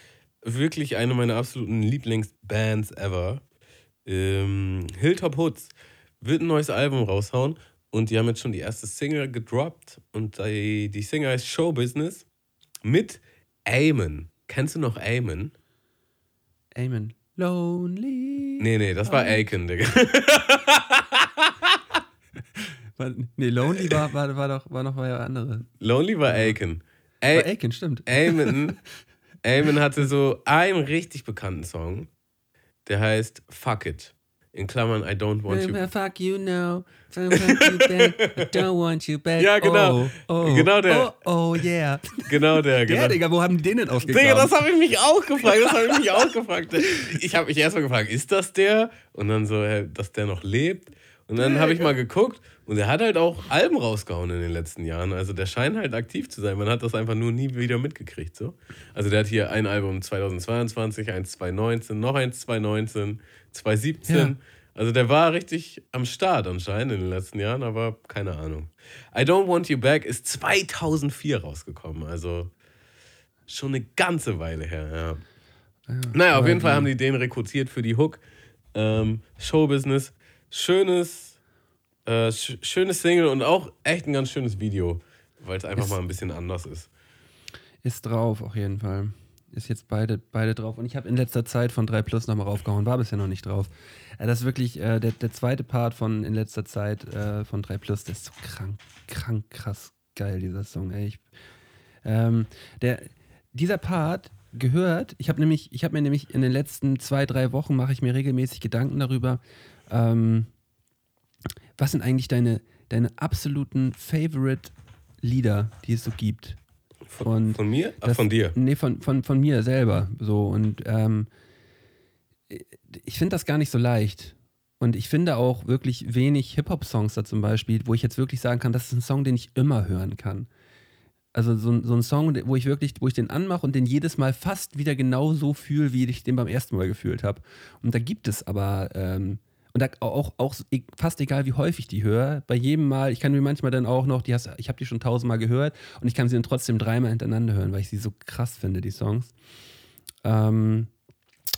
wirklich eine meiner absoluten Lieblingsbands ever. Ähm, Hilltop Hoods wird ein neues Album raushauen. Und die haben jetzt schon die erste Single gedroppt. Und die, die Single heißt Show Business mit Eamon. Kennst du noch Eamon? Amen. Lonely. Nee, nee, das war Aiken, Digga. Nee, Lonely war, war, war doch war noch ja andere. Lonely war Aiken. Ey, Aiken, stimmt. Eamon, Eamon hatte so einen richtig bekannten Song, der heißt Fuck It. In Klammern, I don't want you. Fuck you now. Fuck you back. I don't want you back. Ja, genau. Oh, oh, Genau der. Oh, oh yeah. Genau der, genau. Der, Digga, wo haben die den denn ausgegraben? Digga, das habe ich mich auch gefragt. Das habe ich mich auch gefragt. Ich habe mich erstmal gefragt, ist das der? Und dann so, dass der noch lebt. Und dann habe ich mal geguckt und er hat halt auch Alben rausgehauen in den letzten Jahren. Also der scheint halt aktiv zu sein. Man hat das einfach nur nie wieder mitgekriegt. So. Also der hat hier ein Album 2022, eins 2019, noch eins 2019, 2017. Ja. Also der war richtig am Start anscheinend in den letzten Jahren, aber keine Ahnung. I Don't Want You Back ist 2004 rausgekommen. Also schon eine ganze Weile her. Ja. naja, auf jeden Fall haben die den rekrutiert für die Hook. Ähm, Showbusiness. Schönes, äh, sch schönes Single und auch echt ein ganz schönes Video, weil es einfach Ist- mal ein bisschen anders ist. Ist drauf, auf jeden Fall. Ist jetzt beide, beide drauf. Und ich habe in letzter Zeit von 3 Plus nochmal raufgehauen, war bisher noch nicht drauf. Äh, das ist wirklich äh, der, der zweite Part von in letzter Zeit äh, von 3 Plus, der ist so krank, krank, krass geil, dieser Song. Ey. Ich, ähm, der, dieser Part gehört, ich habe nämlich, ich habe mir nämlich in den letzten zwei, drei Wochen mache ich mir regelmäßig Gedanken darüber, ähm, was sind eigentlich deine, deine absoluten Favorite Lieder, die es so gibt? Von, von mir? Ach, das- von dir. Nee, von, von, von mir selber. So. Und ähm, ich finde das gar nicht so leicht. Und ich finde auch wirklich wenig Hip-Hop-Songs da zum Beispiel, wo ich jetzt wirklich sagen kann, das ist ein Song, den ich immer hören kann. Also so, ein- so ein Song, wo ich wirklich, wo ich den anmache und den jedes Mal fast wieder genau so fühle, wie ich den beim ersten Mal gefühlt habe. Und da gibt es aber, ähm, und da auch, auch e- fast egal, wie häufig ich die höre, bei jedem Mal, ich kann mir manchmal dann auch noch, die hast, ich habe die schon tausendmal gehört und ich kann sie dann trotzdem dreimal hintereinander hören, weil ich sie so krass finde, die Songs. Ähm,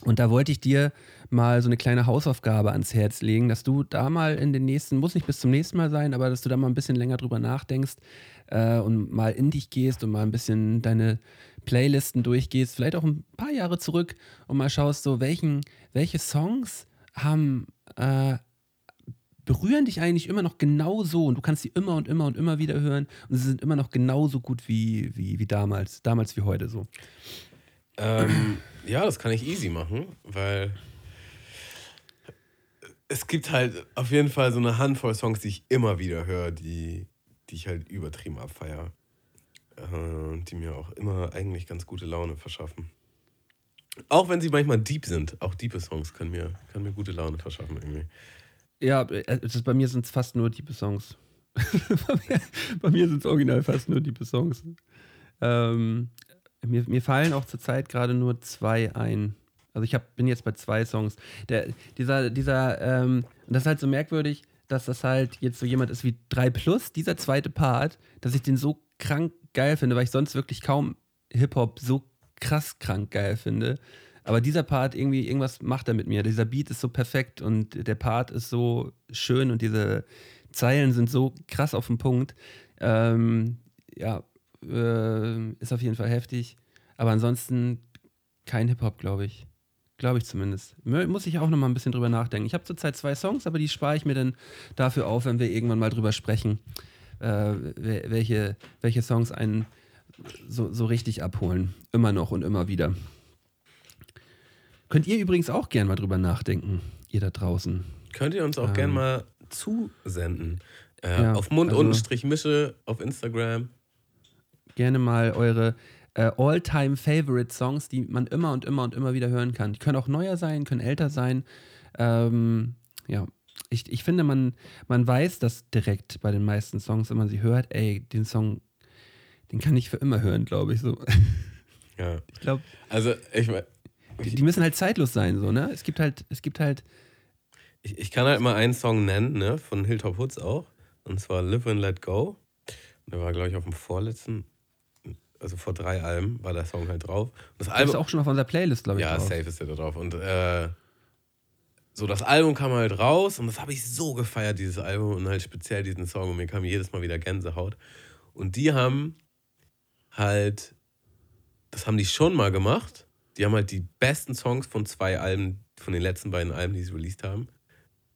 und da wollte ich dir mal so eine kleine Hausaufgabe ans Herz legen, dass du da mal in den nächsten, muss nicht bis zum nächsten Mal sein, aber dass du da mal ein bisschen länger drüber nachdenkst äh, und mal in dich gehst und mal ein bisschen deine Playlisten durchgehst, vielleicht auch ein paar Jahre zurück und mal schaust, so welchen, welche Songs haben, äh, berühren dich eigentlich immer noch genauso und du kannst sie immer und immer und immer wieder hören und sie sind immer noch genauso gut wie, wie, wie damals, damals wie heute so. Ähm, ja, das kann ich easy machen, weil es gibt halt auf jeden Fall so eine Handvoll Songs, die ich immer wieder höre, die, die ich halt übertrieben abfeier. Äh, und die mir auch immer eigentlich ganz gute Laune verschaffen. Auch wenn sie manchmal deep sind. Auch diepe Songs können mir, können mir gute Laune verschaffen irgendwie. Ja, äh, das, bei mir sind es fast nur tiefe Songs. bei mir, mir sind es original fast nur tiefe Songs. Ähm, mir, mir fallen auch zurzeit gerade nur zwei ein. Also ich hab, bin jetzt bei zwei Songs. Der, dieser, dieser, ähm, das ist halt so merkwürdig, dass das halt jetzt so jemand ist wie 3 Plus, dieser zweite Part, dass ich den so krank geil finde, weil ich sonst wirklich kaum Hip-Hop so krass krank geil finde. Aber dieser Part irgendwie, irgendwas macht er mit mir. Dieser Beat ist so perfekt und der Part ist so schön und diese Zeilen sind so krass auf den Punkt. Ähm, ja, äh, ist auf jeden Fall heftig. Aber ansonsten kein Hip-Hop, glaube ich. Glaube ich zumindest. Muss ich auch noch mal ein bisschen drüber nachdenken. Ich habe zurzeit zwei Songs, aber die spare ich mir dann dafür auf, wenn wir irgendwann mal drüber sprechen, äh, wel- welche, welche Songs einen so, so richtig abholen. Immer noch und immer wieder. Könnt ihr übrigens auch gern mal drüber nachdenken, ihr da draußen. Könnt ihr uns auch Ähm. gern mal zusenden. Äh, Ja, auf Mund also- auf Instagram. Gerne mal eure äh, All-Time-Favorite-Songs, die man immer und immer und immer wieder hören kann. Die können auch neuer sein, können älter sein. Ähm, ja, ich, ich finde, man, man weiß das direkt bei den meisten Songs, wenn man sie hört, ey, den Song, den kann ich für immer hören, glaube ich so. Ja. Ich glaube, Also, ich, mein, die, die müssen halt zeitlos sein, so, ne? Es gibt halt, es gibt halt, ich, ich kann halt mal einen Song nennen, ne, von Hilltop Hoods auch. Und zwar Live and Let Go. Der war, glaube ich, auf dem vorletzten, also vor drei Alben war der Song halt drauf. Und das das Album, ist auch schon auf unserer Playlist, glaube ich. Ja, drauf. safe ist der da drauf. Und äh, so, das Album kam halt raus und das habe ich so gefeiert, dieses Album und halt speziell diesen Song. Und mir kam jedes Mal wieder Gänsehaut. Und die haben halt, das haben die schon mal gemacht. Die haben halt die besten Songs von zwei Alben, von den letzten beiden Alben, die sie released haben,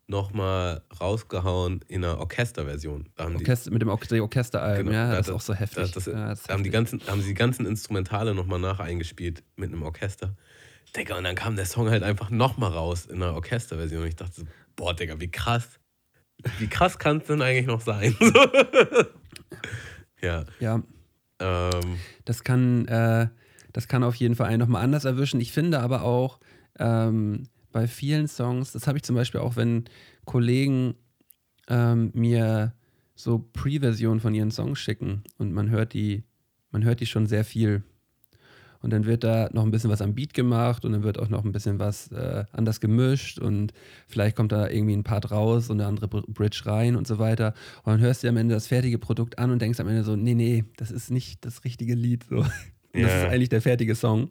nochmal rausgehauen in einer Orchesterversion. Die, Orchester, mit dem Or die Orchesteralbum, Genau, ja, da- das ist auch so heftig. das, das, ja, das da haben, die heftig. ganzen, haben sie die ganzen Instrumentale nochmal nach eingespielt mit einem Orchester. Digga, und dann kam der Song halt einfach nochmal raus in einer Orchesterversion. Und ich dachte so, boah, Digga, wie krass. Wie krass kann es denn eigentlich noch sein? ja, Ja, ähm, das kann, äh, das kann auf jeden Fall einen nochmal anders erwischen. Ich finde aber auch ähm, bei vielen Songs, das habe ich zum Beispiel auch, wenn Kollegen ähm, mir so Pre-Versionen von ihren Songs schicken und man hört die, man hört die schon sehr viel. Und dann wird da noch ein bisschen was am Beat gemacht und dann wird auch noch ein bisschen was äh, anders gemischt und vielleicht kommt da irgendwie ein Part raus und eine andere Br- Bridge rein und so weiter. Und dann hörst du am Ende das fertige Produkt an und denkst am Ende so, nee, nee, das ist nicht das richtige Lied. So. Und Das ist eigentlich der fertige Song.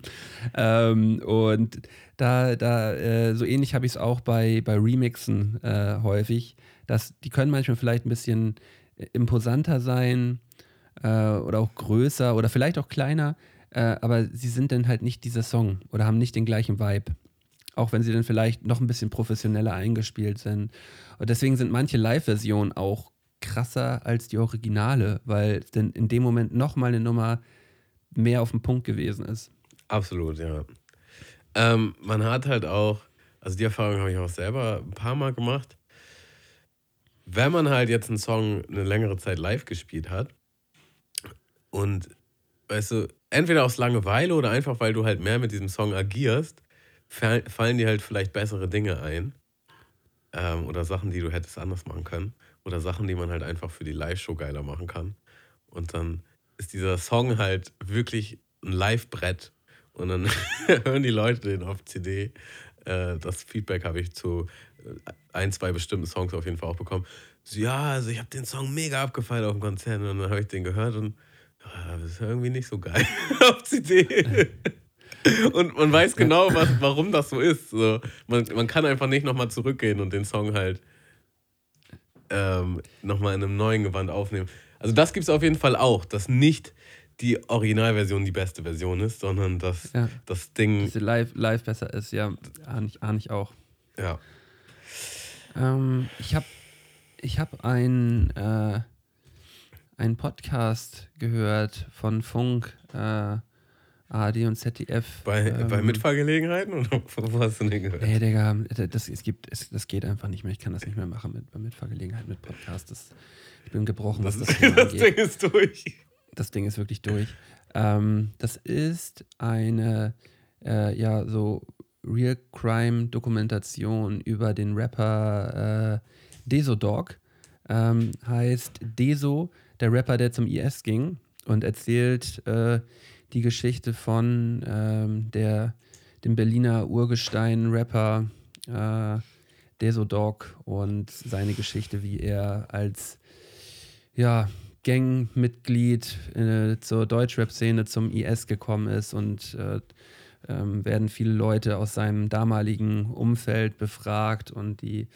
Ähm, und da, da äh, so ähnlich habe ich es auch bei, bei Remixen äh, häufig. Dass, die können manchmal vielleicht ein bisschen äh, imposanter sein äh, oder auch größer oder vielleicht auch kleiner, äh, aber sie sind dann halt nicht dieser Song oder haben nicht den gleichen Vibe. Auch wenn sie dann vielleicht noch ein bisschen professioneller eingespielt sind. Und deswegen sind manche Live-Versionen auch krasser als die Originale, weil es dann in dem Moment nochmal eine Nummer mehr auf den Punkt gewesen ist. absolut, ja. Ähm, man hat halt auch, also die Erfahrung habe ich auch selber ein paar Mal gemacht. Wenn man halt jetzt einen Song eine längere Zeit live gespielt hat und weißt du, entweder aus Langeweile oder einfach, weil du halt mehr mit diesem Song agierst, fall- fallen dir halt vielleicht bessere Dinge ein. Ähm, oder Sachen, die du hättest anders machen können. Oder Sachen, die man halt einfach für die Live-Show geiler machen kann. Und dann ist dieser Song halt wirklich ein Live-Brett. Und dann hören die Leute den auf CD. Äh, das Feedback habe ich zu äh, ein, zwei bestimmten Songs auf jeden Fall auch bekommen. So, ja, also ich habe den Song mega abgefeiert auf dem Konzert und dann habe ich den gehört und das ist irgendwie nicht so geil auf CD. Und man weiß genau, was, warum das so ist. So, man, man kann einfach nicht nochmal zurückgehen und den Song halt ähm, nochmal in einem neuen Gewand aufnehmen. Also das gibt es auf jeden Fall auch, dass nicht die Originalversion die beste Version ist, sondern dass Ja. das Ding, Dass sie live, live besser ist, ja, ahne ich, ahne ich auch. ja, Ähm, ich habe ich hab einen, äh, einen Podcast gehört von Funk, äh, ARD und ZDF. bei, ähm, bei Mitfahrgelegenheiten oder wo hast du den gehört? Nee, Digga, das, es gibt, es, das geht einfach nicht mehr. Ich kann das nicht mehr machen mit, bei Mitfahrgelegenheit, mit Podcast. Das, ich bin gebrochen, was Das, das, das, Thema angeht. Ding ist durch. Das Ding ist wirklich durch. Ähm, das ist eine, äh, ja, so Real Crime Dokumentation über den Rapper äh, Desodog. Ähm, heißt Deso, der Rapper, der zum IS ging und erzählt äh, die Geschichte von ähm, der, dem Berliner Urgestein-Rapper äh, Desodog und seine Geschichte, wie er als ja, Gangmitglied äh, zur Deutschrap-Szene zum IS gekommen ist und äh, ähm, werden viele Leute aus seinem damaligen Umfeld befragt und die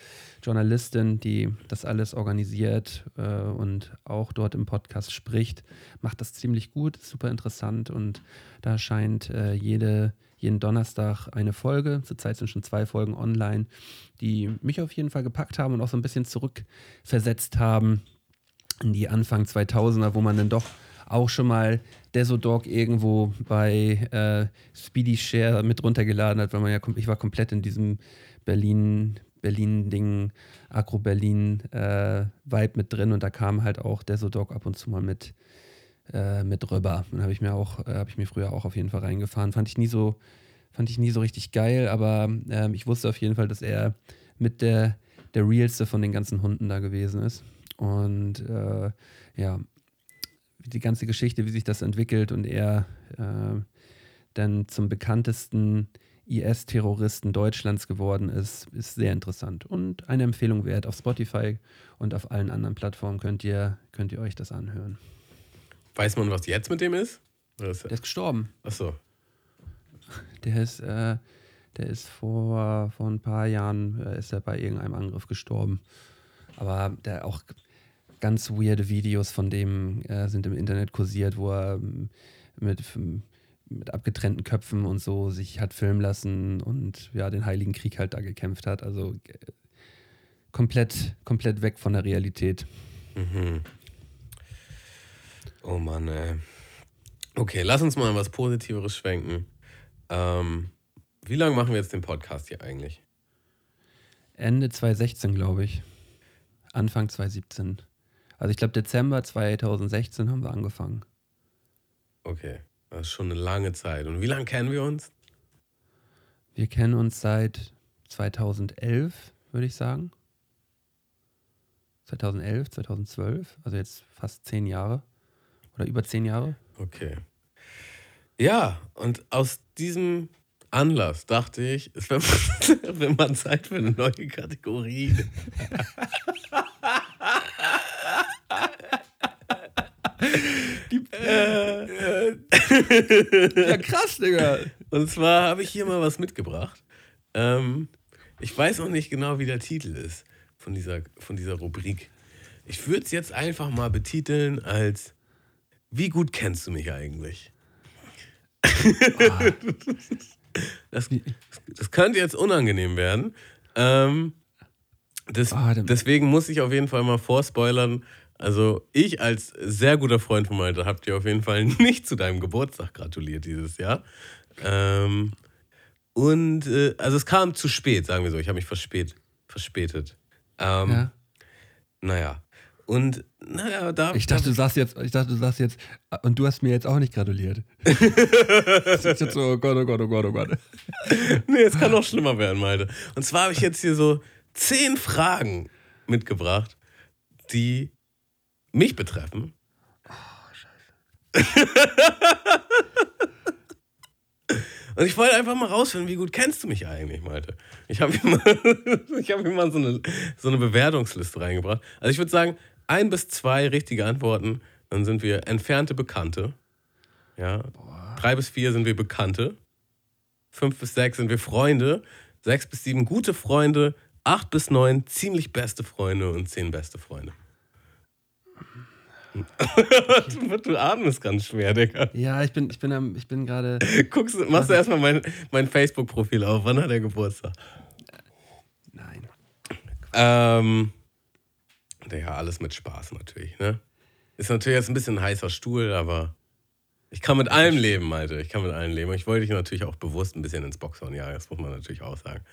Journalistin, die das alles organisiert äh, und auch dort im Podcast spricht, macht das ziemlich gut, super interessant und da erscheint äh, jede, jeden Donnerstag eine Folge. Zurzeit sind schon zwei Folgen online, die mich auf jeden Fall gepackt haben und auch so ein bisschen zurückversetzt haben in die Anfang 2000er, wo man dann doch auch schon mal Desodog irgendwo bei äh, Speedy Share mit runtergeladen hat, weil man ja, ich war komplett in diesem Berlin, Berlin-Ding, Agro-Berlin-Vibe mit drin und da kam halt auch Desodog ab und zu mal mit, äh, mit rüber. Und habe ich mir auch, äh, habe ich mir früher auch auf jeden Fall reingefahren. Fand ich nie so, fand ich nie so richtig geil, aber ähm, ich wusste auf jeden Fall, dass er mit der der realste von den ganzen Hunden da gewesen ist. Und äh, ja, die ganze Geschichte, wie sich das entwickelt und er äh, dann zum bekanntesten IS-Terroristen Deutschlands geworden ist, ist sehr interessant und eine Empfehlung wert. Auf Spotify und auf allen anderen Plattformen könnt ihr, könnt ihr euch das anhören. Weiß man, was jetzt mit dem ist? Der ist gestorben. Achso. Der ist, äh, der ist vor, vor ein paar Jahren äh, ist er bei irgendeinem Angriff gestorben. Aber der auch ganz weirde Videos von dem äh, sind im Internet kursiert, wo er ähm, mit, mit abgetrennten Köpfen und so sich hat filmen lassen und ja, den Heiligen Krieg halt da gekämpft hat. Also äh, komplett, komplett weg von der Realität. Mhm. Oh Mann, ey. Okay, lass uns mal was Positiveres schwenken. Ähm, wie lange machen wir jetzt den Podcast hier eigentlich? Ende 2016, glaube ich. Anfang 2017. Also ich glaube, Dezember 2016 haben wir angefangen. Okay, das ist schon eine lange Zeit. Und wie lange kennen wir uns? Wir kennen uns seit 2011, würde ich sagen. 2011, 2012, also jetzt fast zehn Jahre oder über zehn Jahre. Okay. Ja, und aus diesem Anlass dachte ich, es wäre wär mal Zeit für eine neue Kategorie. Die, äh, äh, ja, krass, Digga. Und zwar habe ich hier mal was mitgebracht. Ähm, ich weiß noch nicht genau, wie der Titel ist von dieser, von dieser Rubrik. Ich würde es jetzt einfach mal betiteln als Wie gut kennst du mich eigentlich? Ah. Das, das könnte jetzt unangenehm werden. Ähm, das, oh, deswegen muss ich auf jeden Fall mal vorspoilern. Also, ich als sehr guter Freund von Malte habe dir auf jeden Fall nicht zu deinem Geburtstag gratuliert dieses Jahr. Ähm, und äh, also es kam zu spät, sagen wir so. Ich habe mich verspät, verspätet. Ähm, ja. Naja. Und naja, da. Ich dachte, du sagst jetzt, ich dachte, du sagst jetzt, und du hast mir jetzt auch nicht gratuliert. das ist jetzt so, oh Gott, oh Gott, oh Gott, oh Gott. nee, es kann noch schlimmer werden, Malte. Und zwar habe ich jetzt hier so zehn Fragen mitgebracht, die mich betreffen. Oh, scheiße. Und ich wollte einfach mal rausfinden, wie gut kennst du mich eigentlich, Malte? Ich habe mal, hab hier mal so, eine, so eine Bewertungsliste reingebracht. Also ich würde sagen, ein bis zwei richtige Antworten, dann sind wir entfernte Bekannte. Ja. Boah. Drei bis vier sind wir Bekannte. Fünf bis sechs sind wir Freunde. Sechs bis sieben gute Freunde. Acht bis neun ziemlich beste Freunde und zehn beste Freunde. du, du atmest ganz schwer, Digga. Ja, ich bin, ich bin, am, ich bin gerade. Guckst, machst du erstmal mein, mein Facebook-Profil auf. Wann hat er Geburtstag? Nein. Ähm, ja, alles mit Spaß natürlich, ne? Ist natürlich jetzt ein bisschen ein heißer Stuhl, aber ich kann mit allem leben, Alter. Ich kann mit allem leben. Ich wollte dich natürlich auch bewusst ein bisschen ins Boxhorn jagen, das muss man natürlich auch sagen.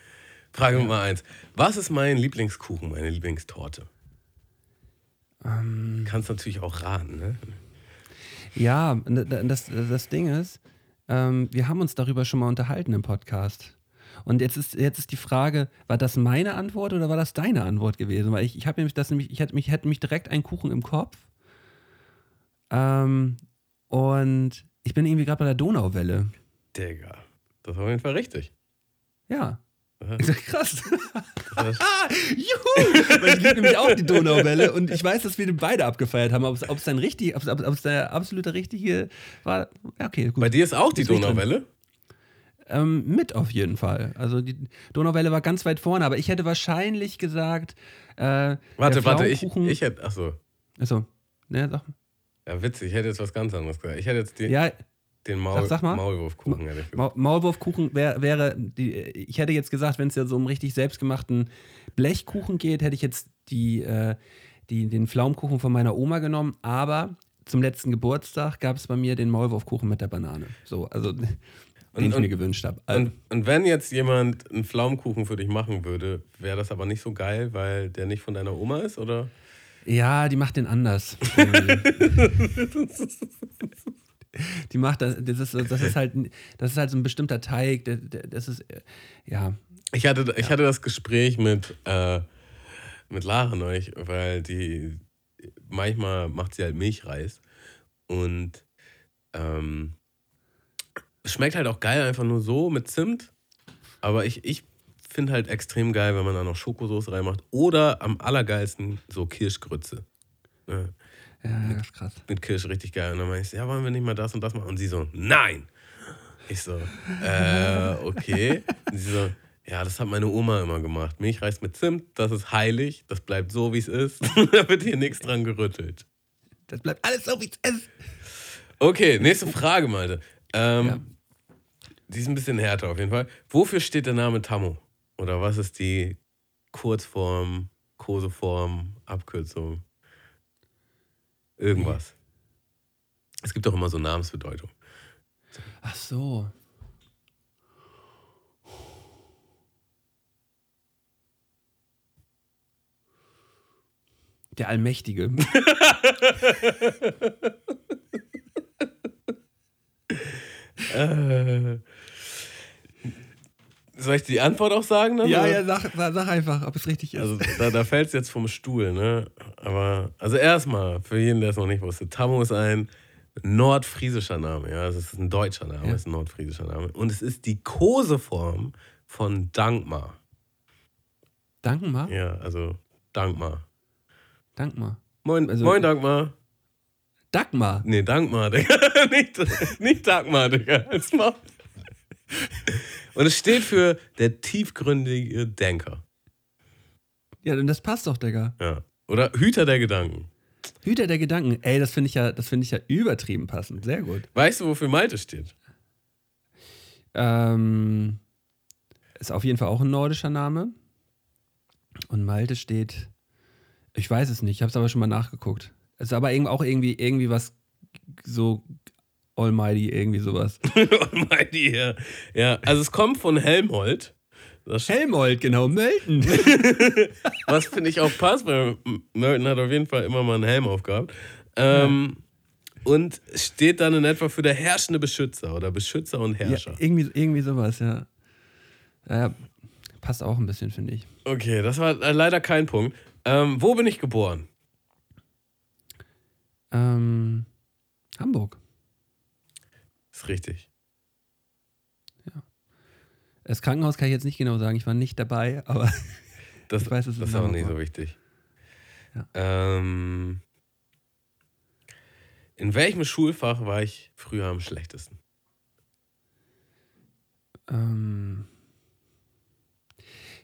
Frage Nummer eins. Was ist mein Lieblingskuchen, meine Lieblingstorte? Ähm, Kannst natürlich auch raten, ne? Ja, das, das Ding ist, ähm, wir haben uns darüber schon mal unterhalten im Podcast. Und jetzt ist, jetzt ist die Frage, war das meine Antwort oder war das deine Antwort gewesen? Weil ich, ich habe nämlich das nämlich, ich hatte mich, hätte mich direkt einen Kuchen im Kopf. Ähm, und ich bin irgendwie gerade bei der Donauwelle. Digga, das war auf jeden Fall richtig. Ja. Krass. Juhu! Weil ich liebe nämlich auch die Donauwelle und ich weiß, dass wir den beide abgefeiert haben. Ob es dann richtig, ob es der absolute richtige war. Ja, okay, gut. Bei dir ist auch die Donauwelle? Ähm, mit auf jeden Fall. Also die Donauwelle war ganz weit vorne, aber ich hätte wahrscheinlich gesagt. Äh, warte, warte, ich, ich hätte. Achso. Achso. Ne, sag. Ja, witzig, ich hätte jetzt was ganz anderes gesagt. Ich hätte jetzt die, ja, den Maul, sag, sag Maulwurfkuchen. Hätte ich Ma Maulwurfkuchen wär, wäre. Die, ich hätte jetzt gesagt, wenn es ja so um richtig selbstgemachten Blechkuchen geht, hätte ich jetzt die, äh, die, den Pflaumkuchen von meiner Oma genommen, aber zum letzten Geburtstag gab es bei mir den Maulwurfkuchen mit der Banane. So, also den und, ich mir gewünscht habe. Und, und, wenn jetzt jemand einen Pflaumenkuchen für dich machen würde, wäre das aber nicht so geil, weil der nicht von deiner Oma ist, oder? Ja, die macht den anders. die macht das, das ist, das ist halt, das ist halt so ein bestimmter Teig, das ist, ja. Ich hatte, ich ja. hatte das Gespräch mit, äh, mit Lara neulich, weil die manchmal macht sie halt Milchreis und ähm, schmeckt halt auch geil einfach nur so mit Zimt. Aber ich, ich finde halt extrem geil, wenn man da noch Schokosauce reinmacht. Oder am allergeilsten so Kirschgrütze. Ja, Ja, das ist krass. mit Kirsch richtig geil. Und dann meine ich, ja, wollen wir nicht mal das und das machen? Und sie so, nein. Ich so, äh, okay. Und sie so, ja, das hat meine Oma immer gemacht. Milchreis mit Zimt, das ist heilig, das bleibt so, wie es ist. da wird hier nichts dran gerüttelt. Das bleibt alles so, wie es ist. Okay, nächste Frage, Malte. Ähm, Ja. Die ist ein bisschen härter auf jeden Fall. Wofür steht der Name Tammo? Oder was ist die Kurzform, Koseform, Abkürzung? Irgendwas. Es gibt doch immer so Namensbedeutung. Ach so. Der Allmächtige. Äh, soll ich die Antwort auch sagen? Dann, ja, oder? ja, sag, sag einfach, ob es richtig ist. Also da, da fällt es jetzt vom Stuhl, ne? Aber, also erstmal, für jeden, der es noch nicht wusste, Tammo ist ein nordfriesischer Name, ja. Es ist ein deutscher Name, Ja. es ist ein nordfriesischer Name. Und es ist die Koseform von Dankmar. Danke mal. Ja, also Dankmar. Dank mal. Moin, Also- moin Dankmar. Dagmar. Nee, Dankmar, Digga. nicht, nicht Dankmar, Digga. Als Maul. Und es steht für der tiefgründige Denker. Ja, dann das passt doch, Digga. Ja. Oder Hüter der Gedanken. Hüter der Gedanken. Ey, das finde ich ja, das finde ich ja übertrieben passend. Sehr gut. Weißt du, wofür Malte steht? Ähm, ist auf jeden Fall auch ein nordischer Name. Und Malte steht, ich weiß es nicht, ich habe es aber schon mal nachgeguckt. Es ist aber auch irgendwie, irgendwie was so Almighty, irgendwie sowas. Almighty, ja. ja. Also es kommt von Helmholt. Das, Helmold, genau, Melton. was finde ich auch passt, weil Merton hat auf jeden Fall immer mal einen Helm aufgehabt. Ähm, Und steht dann in etwa für der herrschende Beschützer oder Beschützer und ja, Herrscher. irgendwie, irgendwie sowas, ja. ja. Passt auch ein bisschen, finde ich. Okay, das war äh, leider kein Punkt. Ähm, wo bin ich geboren? Ähm, Hamburg. Ist richtig. Das Krankenhaus kann ich jetzt nicht genau sagen, ich war nicht dabei, aber Das, Ich weiß, es das ist auch nicht so wichtig. Ja. Ähm, in welchem Schulfach war ich früher am schlechtesten? ähm,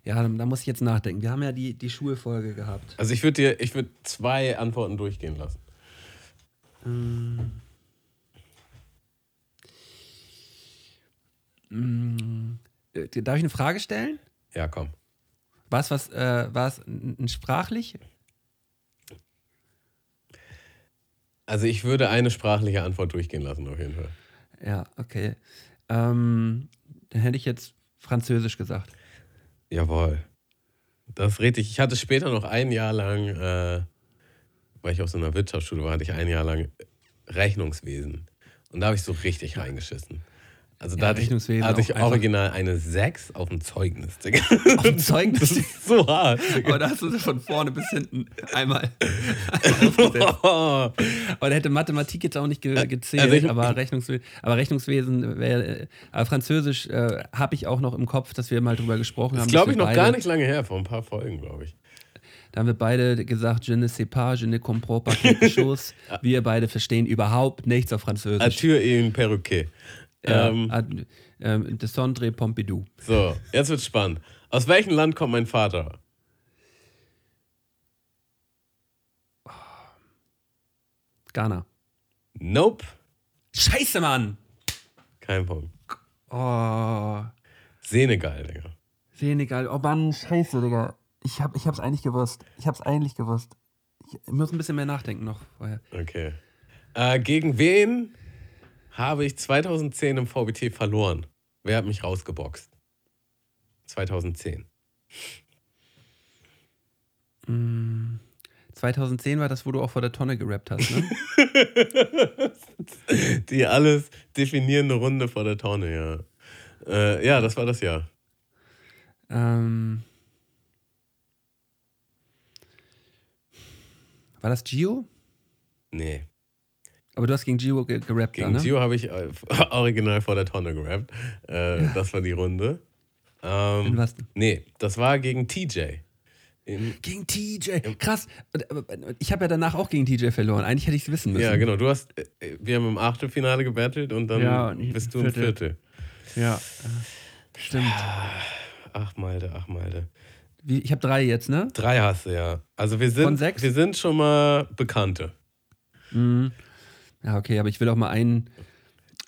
ja, da, muss ich jetzt nachdenken. Wir haben ja die, die Schulfolge gehabt. Also ich würde dir, ich würde zwei Antworten durchgehen lassen. Äh, Darf ich eine Frage stellen? Ja, komm. War es was, äh, war es sprachlich? Also ich würde eine sprachliche Antwort durchgehen lassen, auf jeden Fall. Ja, okay. Ähm, dann hätte ich jetzt Französisch gesagt. Jawohl. Das ist richtig. Ich hatte später noch ein Jahr lang, äh, weil ich auf so einer Wirtschaftsschule war, hatte ich ein Jahr lang Rechnungswesen. Und da habe ich so richtig reingeschissen. Also da Ja, hatte ich, hatte ich original eine 6 auf dem Zeugnis. Digga. Auf dem Zeugnis. Das ist so hart. Digga. Aber da hast du sie von vorne bis hinten einmal, einmal. Aber da hätte Mathematik jetzt auch nicht ge gezählt, Also ich- aber, Rechnungswesen, aber Rechnungswesen wäre. Äh, aber Französisch äh, habe ich auch noch im Kopf, dass wir mal drüber gesprochen Das haben. glaube dass ich noch gar nicht lange her, vor ein paar Folgen, glaube ich. Da haben wir beide gesagt, je ne sais pas, je ne comprends pas quelque chose. wir beide verstehen überhaupt nichts auf Französisch. Arthur et un perroquet. Ähm, Ad- ähm, de Sondre Pompidou. so, jetzt wird's spannend. Aus welchem Land kommt mein Vater? Ghana. Nope. Scheiße, Mann! Kein Punkt. Oh, Senegal, Digga. Senegal. Oh Mann, scheiße, Digga. Ich, hab, ich hab's eigentlich gewusst. Ich hab's eigentlich gewusst. Ich muss ein bisschen mehr nachdenken noch vorher. Okay. Äh, gegen wen habe ich 2010 im VBT verloren? Wer hat mich rausgeboxt? 2010. 2010 war das, wo du auch vor der Tonne gerappt hast, ne? Die alles definierende Runde vor der Tonne, ja. Äh, ja, das war das Jahr. ähm. War das Gio? Nee. Aber du hast gegen Gio ge gerappt, Gegen da, ne? Gio habe ich äh, original vor der Tonne gerappt. Äh, Das war die Runde. Ähm, In was? nee, das war gegen TJ. In, Gegen TJ. Krass. Ich habe ja danach auch gegen TJ verloren. Eigentlich hätte ich es wissen müssen. ja, genau. Du hast, äh, wir haben im Achtelfinale gebettelt und dann Ja, und bist du im Viertel. Ja. äh, Stimmt. Ach Malte, ach Malte. Wie, ich habe drei jetzt, ne? Drei hast du ja. Also wir Von sind, sechs? wir sind schon mal Bekannte. Mhm. Ja, okay, aber ich will auch mal einen,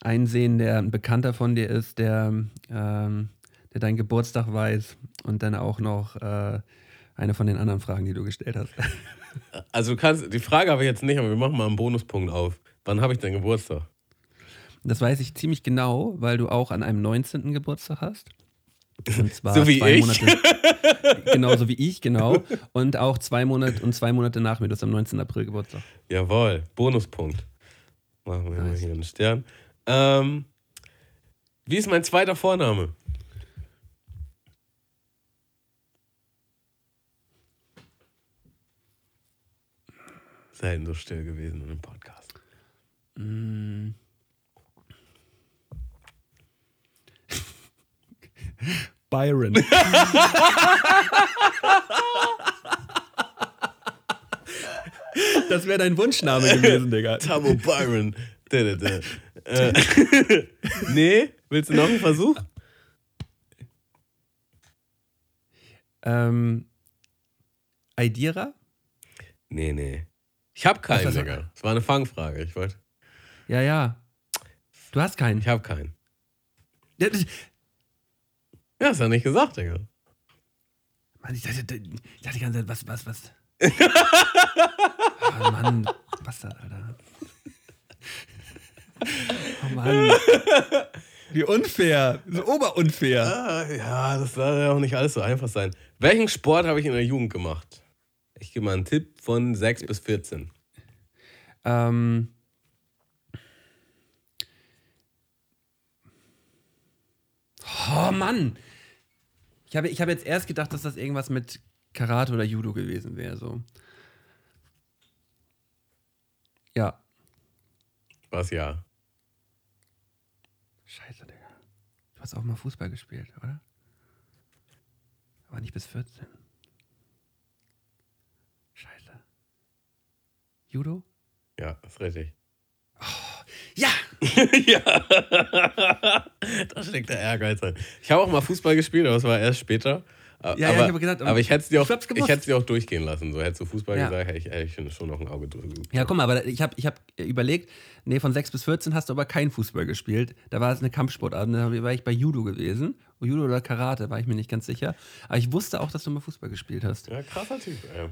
einen sehen, der ein Bekannter von dir ist, der, ähm, der deinen Geburtstag weiß und dann auch noch äh, eine von den anderen Fragen, die du gestellt hast. Also du kannst, die Frage habe ich jetzt nicht, aber wir machen mal einen Bonuspunkt auf. Wann habe ich denn Geburtstag? Das weiß ich ziemlich genau, weil du auch an einem 19. Geburtstag hast. Und zwar So wie zwei ich. Monate. Genauso wie ich, genau. Und auch zwei Monate und zwei Monate nach mir. Du hast am 19. April Geburtstag. Jawohl, Bonuspunkt. Machen wir mal Nice. hier einen Stern. Ähm, wie ist mein zweiter Vorname? Selten so still gewesen in einem Podcast. Mm. Byron. Das wäre dein Wunschname gewesen, Digga. Tamo Byron. Äh, nee, willst du noch einen Versuch? Ähm, Aidira? Nee, nee. Ich habe keinen, Was, Digga. Das war eine Fangfrage. Ich wollte. Ja, ja. Du hast keinen. Ich habe keinen. Ja, das- Ja, hast du ja nicht gesagt, Digga. Mann, ich dachte, ich dachte die ganze Zeit, was, was, was? Oh Mann, Bastard, Alter. Oh Mann. Wie unfair. So oberunfair. Ah, ja, das soll ja auch nicht alles so einfach sein. Welchen Sport habe ich in der Jugend gemacht? Ich gebe mal einen Tipp von 6 bis 14. Ähm. Oh Mann! Ich habe, ich habe jetzt erst gedacht, dass das irgendwas mit Karate oder Judo gewesen wäre. So. Ja. Was ja. Scheiße, Digga. Du hast auch mal Fußball gespielt, oder? Aber nicht bis 14. Scheiße. Judo? Ja, ist richtig. Ja! ja. da steckt der Ehrgeiz drin. Ich habe auch mal Fußball gespielt, aber es war erst später. Ja, ja, aber, ich habe gedacht, aber ich hätte es dir, dir auch durchgehen lassen. So hättest du Fußball Ja. gesagt, hätte ich, hätte ich schon noch ein Auge drüber. Ja, guck mal, aber ich habe ich hab überlegt, nee, von 6 bis 14 hast du aber kein Fußball gespielt. Da war es eine Kampfsportart. Da war ich bei Judo gewesen. Judo oder Karate, war ich mir nicht ganz sicher. Aber ich wusste auch, dass du mal Fußball gespielt hast. Ja, krasser Typ, ey.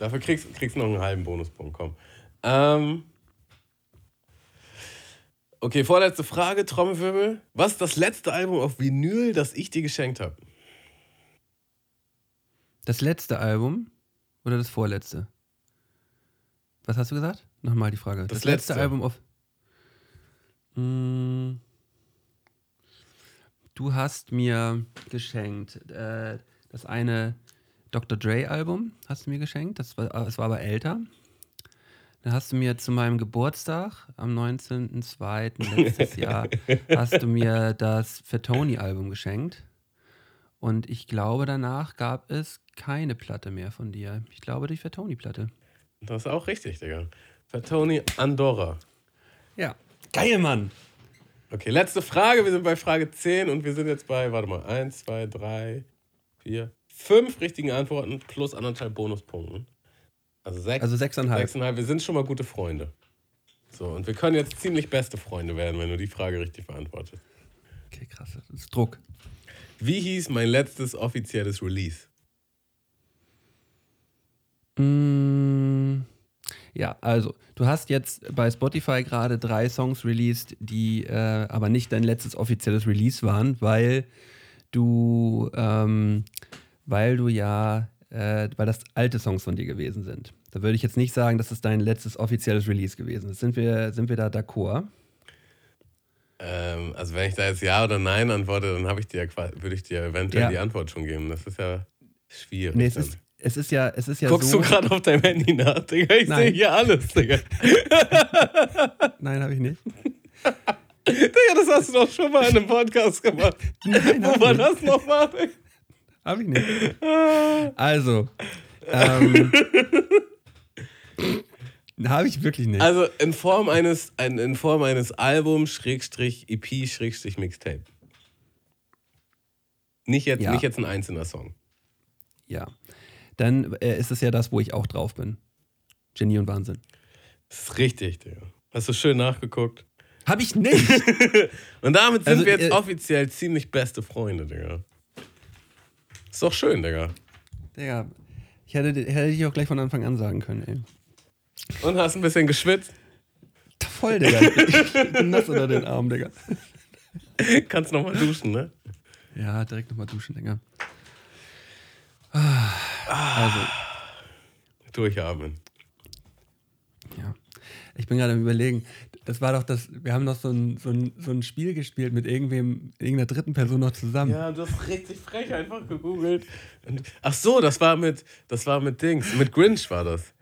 Dafür kriegst du noch einen halben Bonuspunkt, komm. Ähm, okay, vorletzte Frage, Trommelwirbel. Was ist das letzte Album auf Vinyl, das ich dir geschenkt habe? Das letzte Album oder das vorletzte? Was hast du gesagt? Nochmal die Frage. Das letzte letzte. Album auf. Mm. Du hast mir geschenkt äh, das eine Dr. Dre Album, hast du mir geschenkt. Das war, das war aber älter. Dann hast du mir zu meinem Geburtstag am 19.02. letztes Jahr hast du mir das Fatoni Album geschenkt. Und ich glaube, danach gab es keine Platte mehr von dir. Ich glaube, die Fatoni-Platte. Das ist auch richtig, Digga. Für Tony Andorra. Ja. Geil, Mann. Okay, letzte Frage. Wir sind bei Frage 10 und wir sind jetzt bei, warte mal, 1, 2, 3, 4, 5 richtigen Antworten plus anderthalb Bonuspunkten. Also 6, Also sechseinhalb. sechseinhalb. Wir sind schon mal gute Freunde. So, und wir können jetzt ziemlich beste Freunde werden, wenn du die Frage richtig beantwortest. Okay, krass. Das ist Druck. Wie hieß mein letztes offizielles Release? Mm, ja, also, du hast jetzt bei Spotify gerade drei Songs released, die äh, aber nicht dein letztes offizielles Release waren, weil du, ähm, weil du ja, äh, weil das alte Songs von dir gewesen sind. Da würde ich jetzt nicht sagen, dass es dein letztes offizielles Release gewesen ist. Sind wir, sind wir da d'accord? Ähm, also wenn ich da jetzt Ja oder Nein antworte, dann habe ich dir würde ich dir eventuell Ja. die Antwort schon geben. Das ist ja schwierig. Nee, es ist, es ist ja, es ist ja Guckst so. du gerade auf deinem Handy nach, Digga? Ich sehe hier alles, Digga. Nein, habe ich nicht. Digga, das hast du doch schon mal in einem Podcast gemacht. Nein, Wo hab war nicht. das nochmal? Digga? Habe ich nicht. Also, ähm, habe ich wirklich nicht. Also in Form eines, ein, in Form eines Albums, Schrägstrich, EP, Schrägstrich, Mixtape. Nicht jetzt, Ja. nicht jetzt ein einzelner Song. Ja. Dann äh, ist es ja das, wo ich auch drauf bin. Genie und Wahnsinn. Das ist richtig, Digga. Hast du schön nachgeguckt. Habe ich nicht. Und damit sind Also, wir jetzt äh, offiziell ziemlich beste Freunde, Digga. Ist doch schön, Digga. Digga, ich hätte, hätte ich auch gleich von Anfang an sagen können, ey. Und hast ein bisschen geschwitzt. Voll, Digga. Ich bin nass unter den Armen, Digga. Kannst nochmal duschen, ne? Ja, direkt nochmal duschen, Digga. Also, Durchatmen. ja. Ich bin gerade am überlegen, das war doch das, wir haben doch so ein, so ein, so ein Spiel gespielt mit irgendwem, irgendeiner dritten Person noch zusammen. Ja, du hast richtig frech einfach gegoogelt. Ach so, das war mit, das war mit Dings, mit Grinch war das.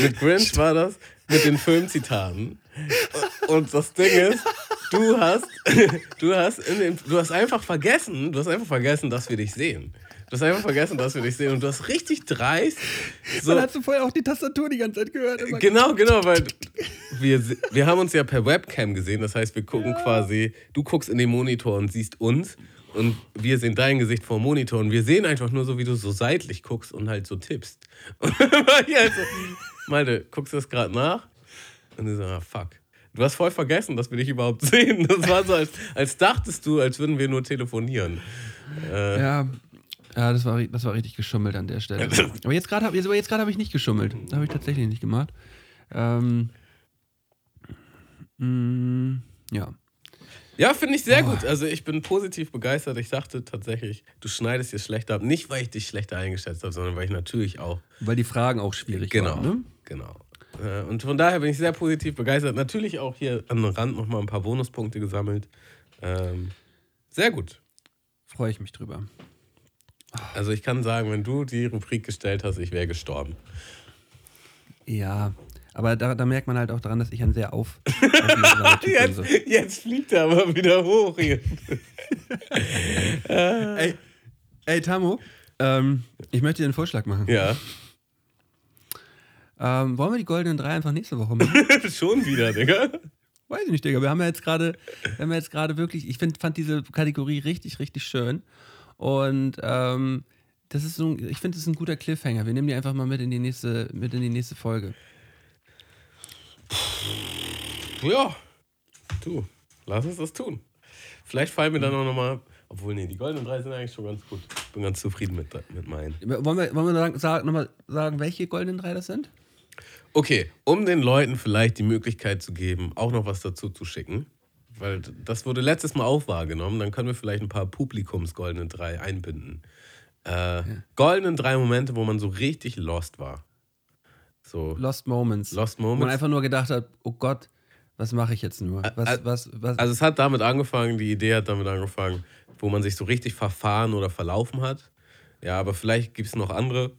Mit Grinch war das, mit den Filmzitaten. Und das Ding ist, du hast, du hast, in dem, du hast einfach vergessen, du hast einfach vergessen, dass wir dich sehen. Du hast einfach vergessen, dass wir dich sehen. Und du hast richtig dreist. So, Dann hast du vorher auch die Tastatur die ganze Zeit gehört. Genau, genau, weil wir, wir haben uns ja per Webcam gesehen. Das heißt, wir gucken quasi, du guckst in den Monitor und siehst uns und wir sehen dein Gesicht vor dem Monitor und wir sehen einfach nur so, wie du so seitlich guckst und halt so tippst. Und dann war ich halt so, Malte, guckst du das gerade nach? Und du so, ah, fuck. Du hast voll vergessen, dass wir dich überhaupt sehen. Das war so, als, als dachtest du, als würden wir nur telefonieren. Äh, Ja, ja das, war, das war richtig geschummelt an der Stelle. Aber jetzt gerade habe hab ich nicht geschummelt. Das habe ich tatsächlich nicht gemacht. Ähm, mm, ja. Ja, finde ich sehr gut. Also ich bin positiv begeistert. Ich dachte tatsächlich, du schneidest hier schlechter ab. Nicht, weil ich dich schlechter eingeschätzt habe, sondern weil ich natürlich auch. Weil die Fragen auch schwierig Genau. waren. Ne? Genau. Äh, Und von daher bin ich sehr positiv begeistert. Natürlich auch hier am Rand nochmal ein paar Bonuspunkte gesammelt. Ähm, sehr gut. Freue ich mich drüber. Also ich kann sagen, wenn du die Rubrik gestellt hast, ich wäre gestorben. Ja, aber da, da merkt man halt auch daran, dass ich ein sehr auf, Typ bin. Jetzt, So. jetzt fliegt er aber wieder hoch hier. Ey, ey, Tamo, ähm, ich möchte dir einen Vorschlag machen. Ja, Ähm, wollen wir die goldenen drei einfach nächste Woche machen? schon wieder, Digga. Weiß ich nicht, Digga. Wir haben ja jetzt gerade, wir haben ja jetzt gerade wirklich, ich find, fand diese Kategorie richtig, richtig schön. Und ähm, das ist so, ein- ich finde, das ist ein guter Cliffhanger. Wir nehmen die einfach mal mit in die nächste, mit in die nächste Folge. Ja, du, lass uns das tun. Vielleicht fallen mir dann auch nochmal, obwohl, nee, die goldenen drei sind eigentlich schon ganz gut. Ich bin ganz zufrieden mit, mit meinen. Wollen wir, wollen wir sagen, nochmal sagen, welche goldenen drei das sind? Okay, um den Leuten vielleicht die Möglichkeit zu geben, auch noch was dazu zu schicken, weil das wurde letztes Mal auch wahrgenommen, dann können wir vielleicht ein paar Publikumsgoldenen drei einbinden. Äh, Goldenen drei Momente, wo man so richtig lost war. So, Lost Moments. Lost Wo man Moments. einfach nur gedacht hat, oh Gott, was mache ich jetzt nur? Was, Ä- was, was? Also es hat damit angefangen, die Idee hat damit angefangen, wo man sich so richtig verfahren oder verlaufen hat. Ja, aber vielleicht gibt es noch andere,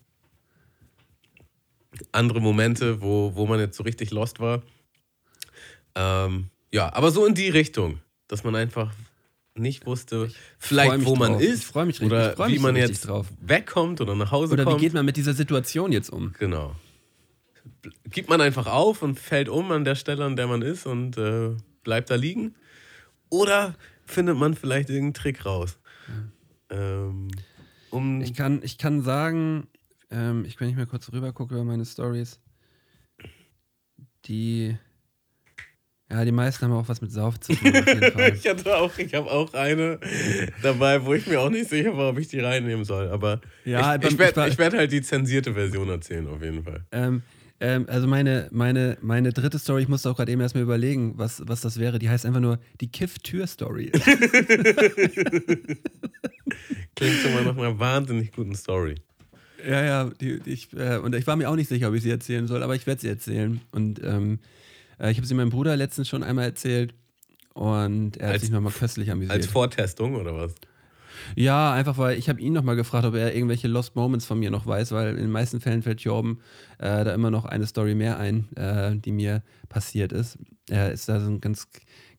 andere Momente, wo, wo man jetzt so richtig lost war. Ähm, ja, aber so in die Richtung, dass man einfach nicht wusste, vielleicht wo man drauf. Ich ist richtig- oder wie man jetzt drauf. wegkommt oder nach Hause Oder wie kommt. geht man mit dieser Situation jetzt um? Genau. Gibt man einfach auf und fällt um an der Stelle, an der man ist und äh, bleibt da liegen? Oder findet man vielleicht irgendeinen Trick raus? Ähm, um, Ich kann, ich kann sagen, ähm, ich, wenn ich mal kurz rüber gucke über meine Stories, die, ja, die meisten haben auch was mit Sauf zu tun, auf jeden Fall. ich hatte auch, ich habe auch eine dabei, wo ich mir auch nicht sicher war, ob ich die reinnehmen soll. Aber Ja, ich, ich werde werd halt die zensierte Version erzählen, auf jeden Fall. ähm, ähm, also meine, meine, meine dritte Story, ich musste auch gerade eben erstmal überlegen, was, was das wäre. Die heißt einfach nur die Kiff-Tür-Story. Klingt schon mal nach einer wahnsinnig guten Story. Ja, ja, die, ich, äh, und ich war mir auch nicht sicher, ob ich sie erzählen soll, aber ich werde sie erzählen. Und ähm, äh, ich habe sie meinem Bruder letztens schon einmal erzählt und er hat Als- sich nochmal köstlich amüsiert. Als Vortestung oder was? Ja, einfach weil ich habe ihn nochmal gefragt, ob er irgendwelche Lost Moments von mir noch weiß, weil in den meisten Fällen fällt Jorben äh, da immer noch eine Story mehr ein, äh, die mir passiert ist. Er ist da so ein ganz,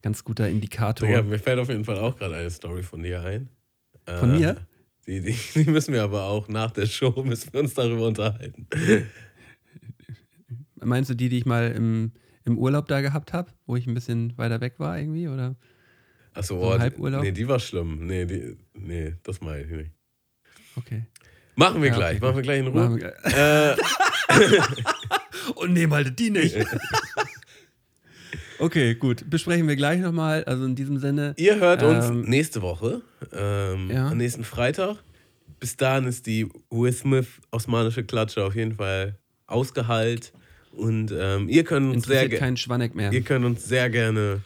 ganz guter Indikator. Ja, mir fällt auf jeden Fall auch gerade eine Story von dir ein. Von Äh, mir? Die, die, die müssen wir aber auch nach der Show müssen wir uns darüber unterhalten. Meinst du die, die ich mal im, im Urlaub da gehabt habe, wo ich ein bisschen weiter weg war irgendwie? Oder? Achso, So oh, die- Halburlaub? nee, die war schlimm. Nee, die, nee das meine ich nicht. Okay. Machen wir Ja, gleich, okay, machen wir gleich in Ruhe. Äh, Und nehmen halt die nicht. okay, gut. Besprechen wir gleich nochmal. Also in diesem Sinne. ihr hört uns Ähm, nächste Woche, ähm, ja. am nächsten Freitag. Bis dahin ist die Will Smith osmanische Klatsche auf jeden Fall ausgeheilt. Und ähm, ihr könnt uns sehr keinen Schwanneck mehr. Ihr könnt uns sehr gerne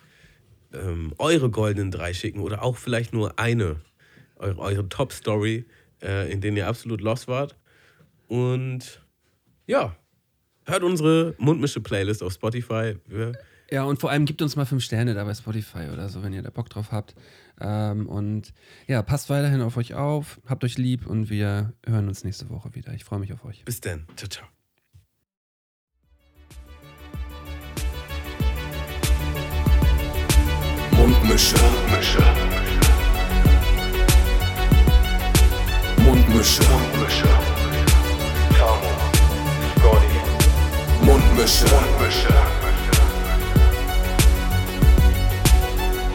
ähm, eure goldenen drei schicken oder auch vielleicht nur eine, eure, eure Top-Story, äh, in denen ihr absolut lost wart. Und ja, hört unsere Mundmische-Playlist auf Spotify. Wir, Ja, und vor allem gebt uns mal fünf Sterne da bei Spotify oder so, wenn ihr da Bock drauf habt. Ähm, und ja, passt weiterhin auf euch auf, habt euch lieb und wir hören uns nächste Woche wieder. Ich freue mich auf euch. bis dann. Ciao, ciao. Mundmische. Mundmische. Mundmische. Mundmische. Tamo. Scotty. Mundmische. Mundmische.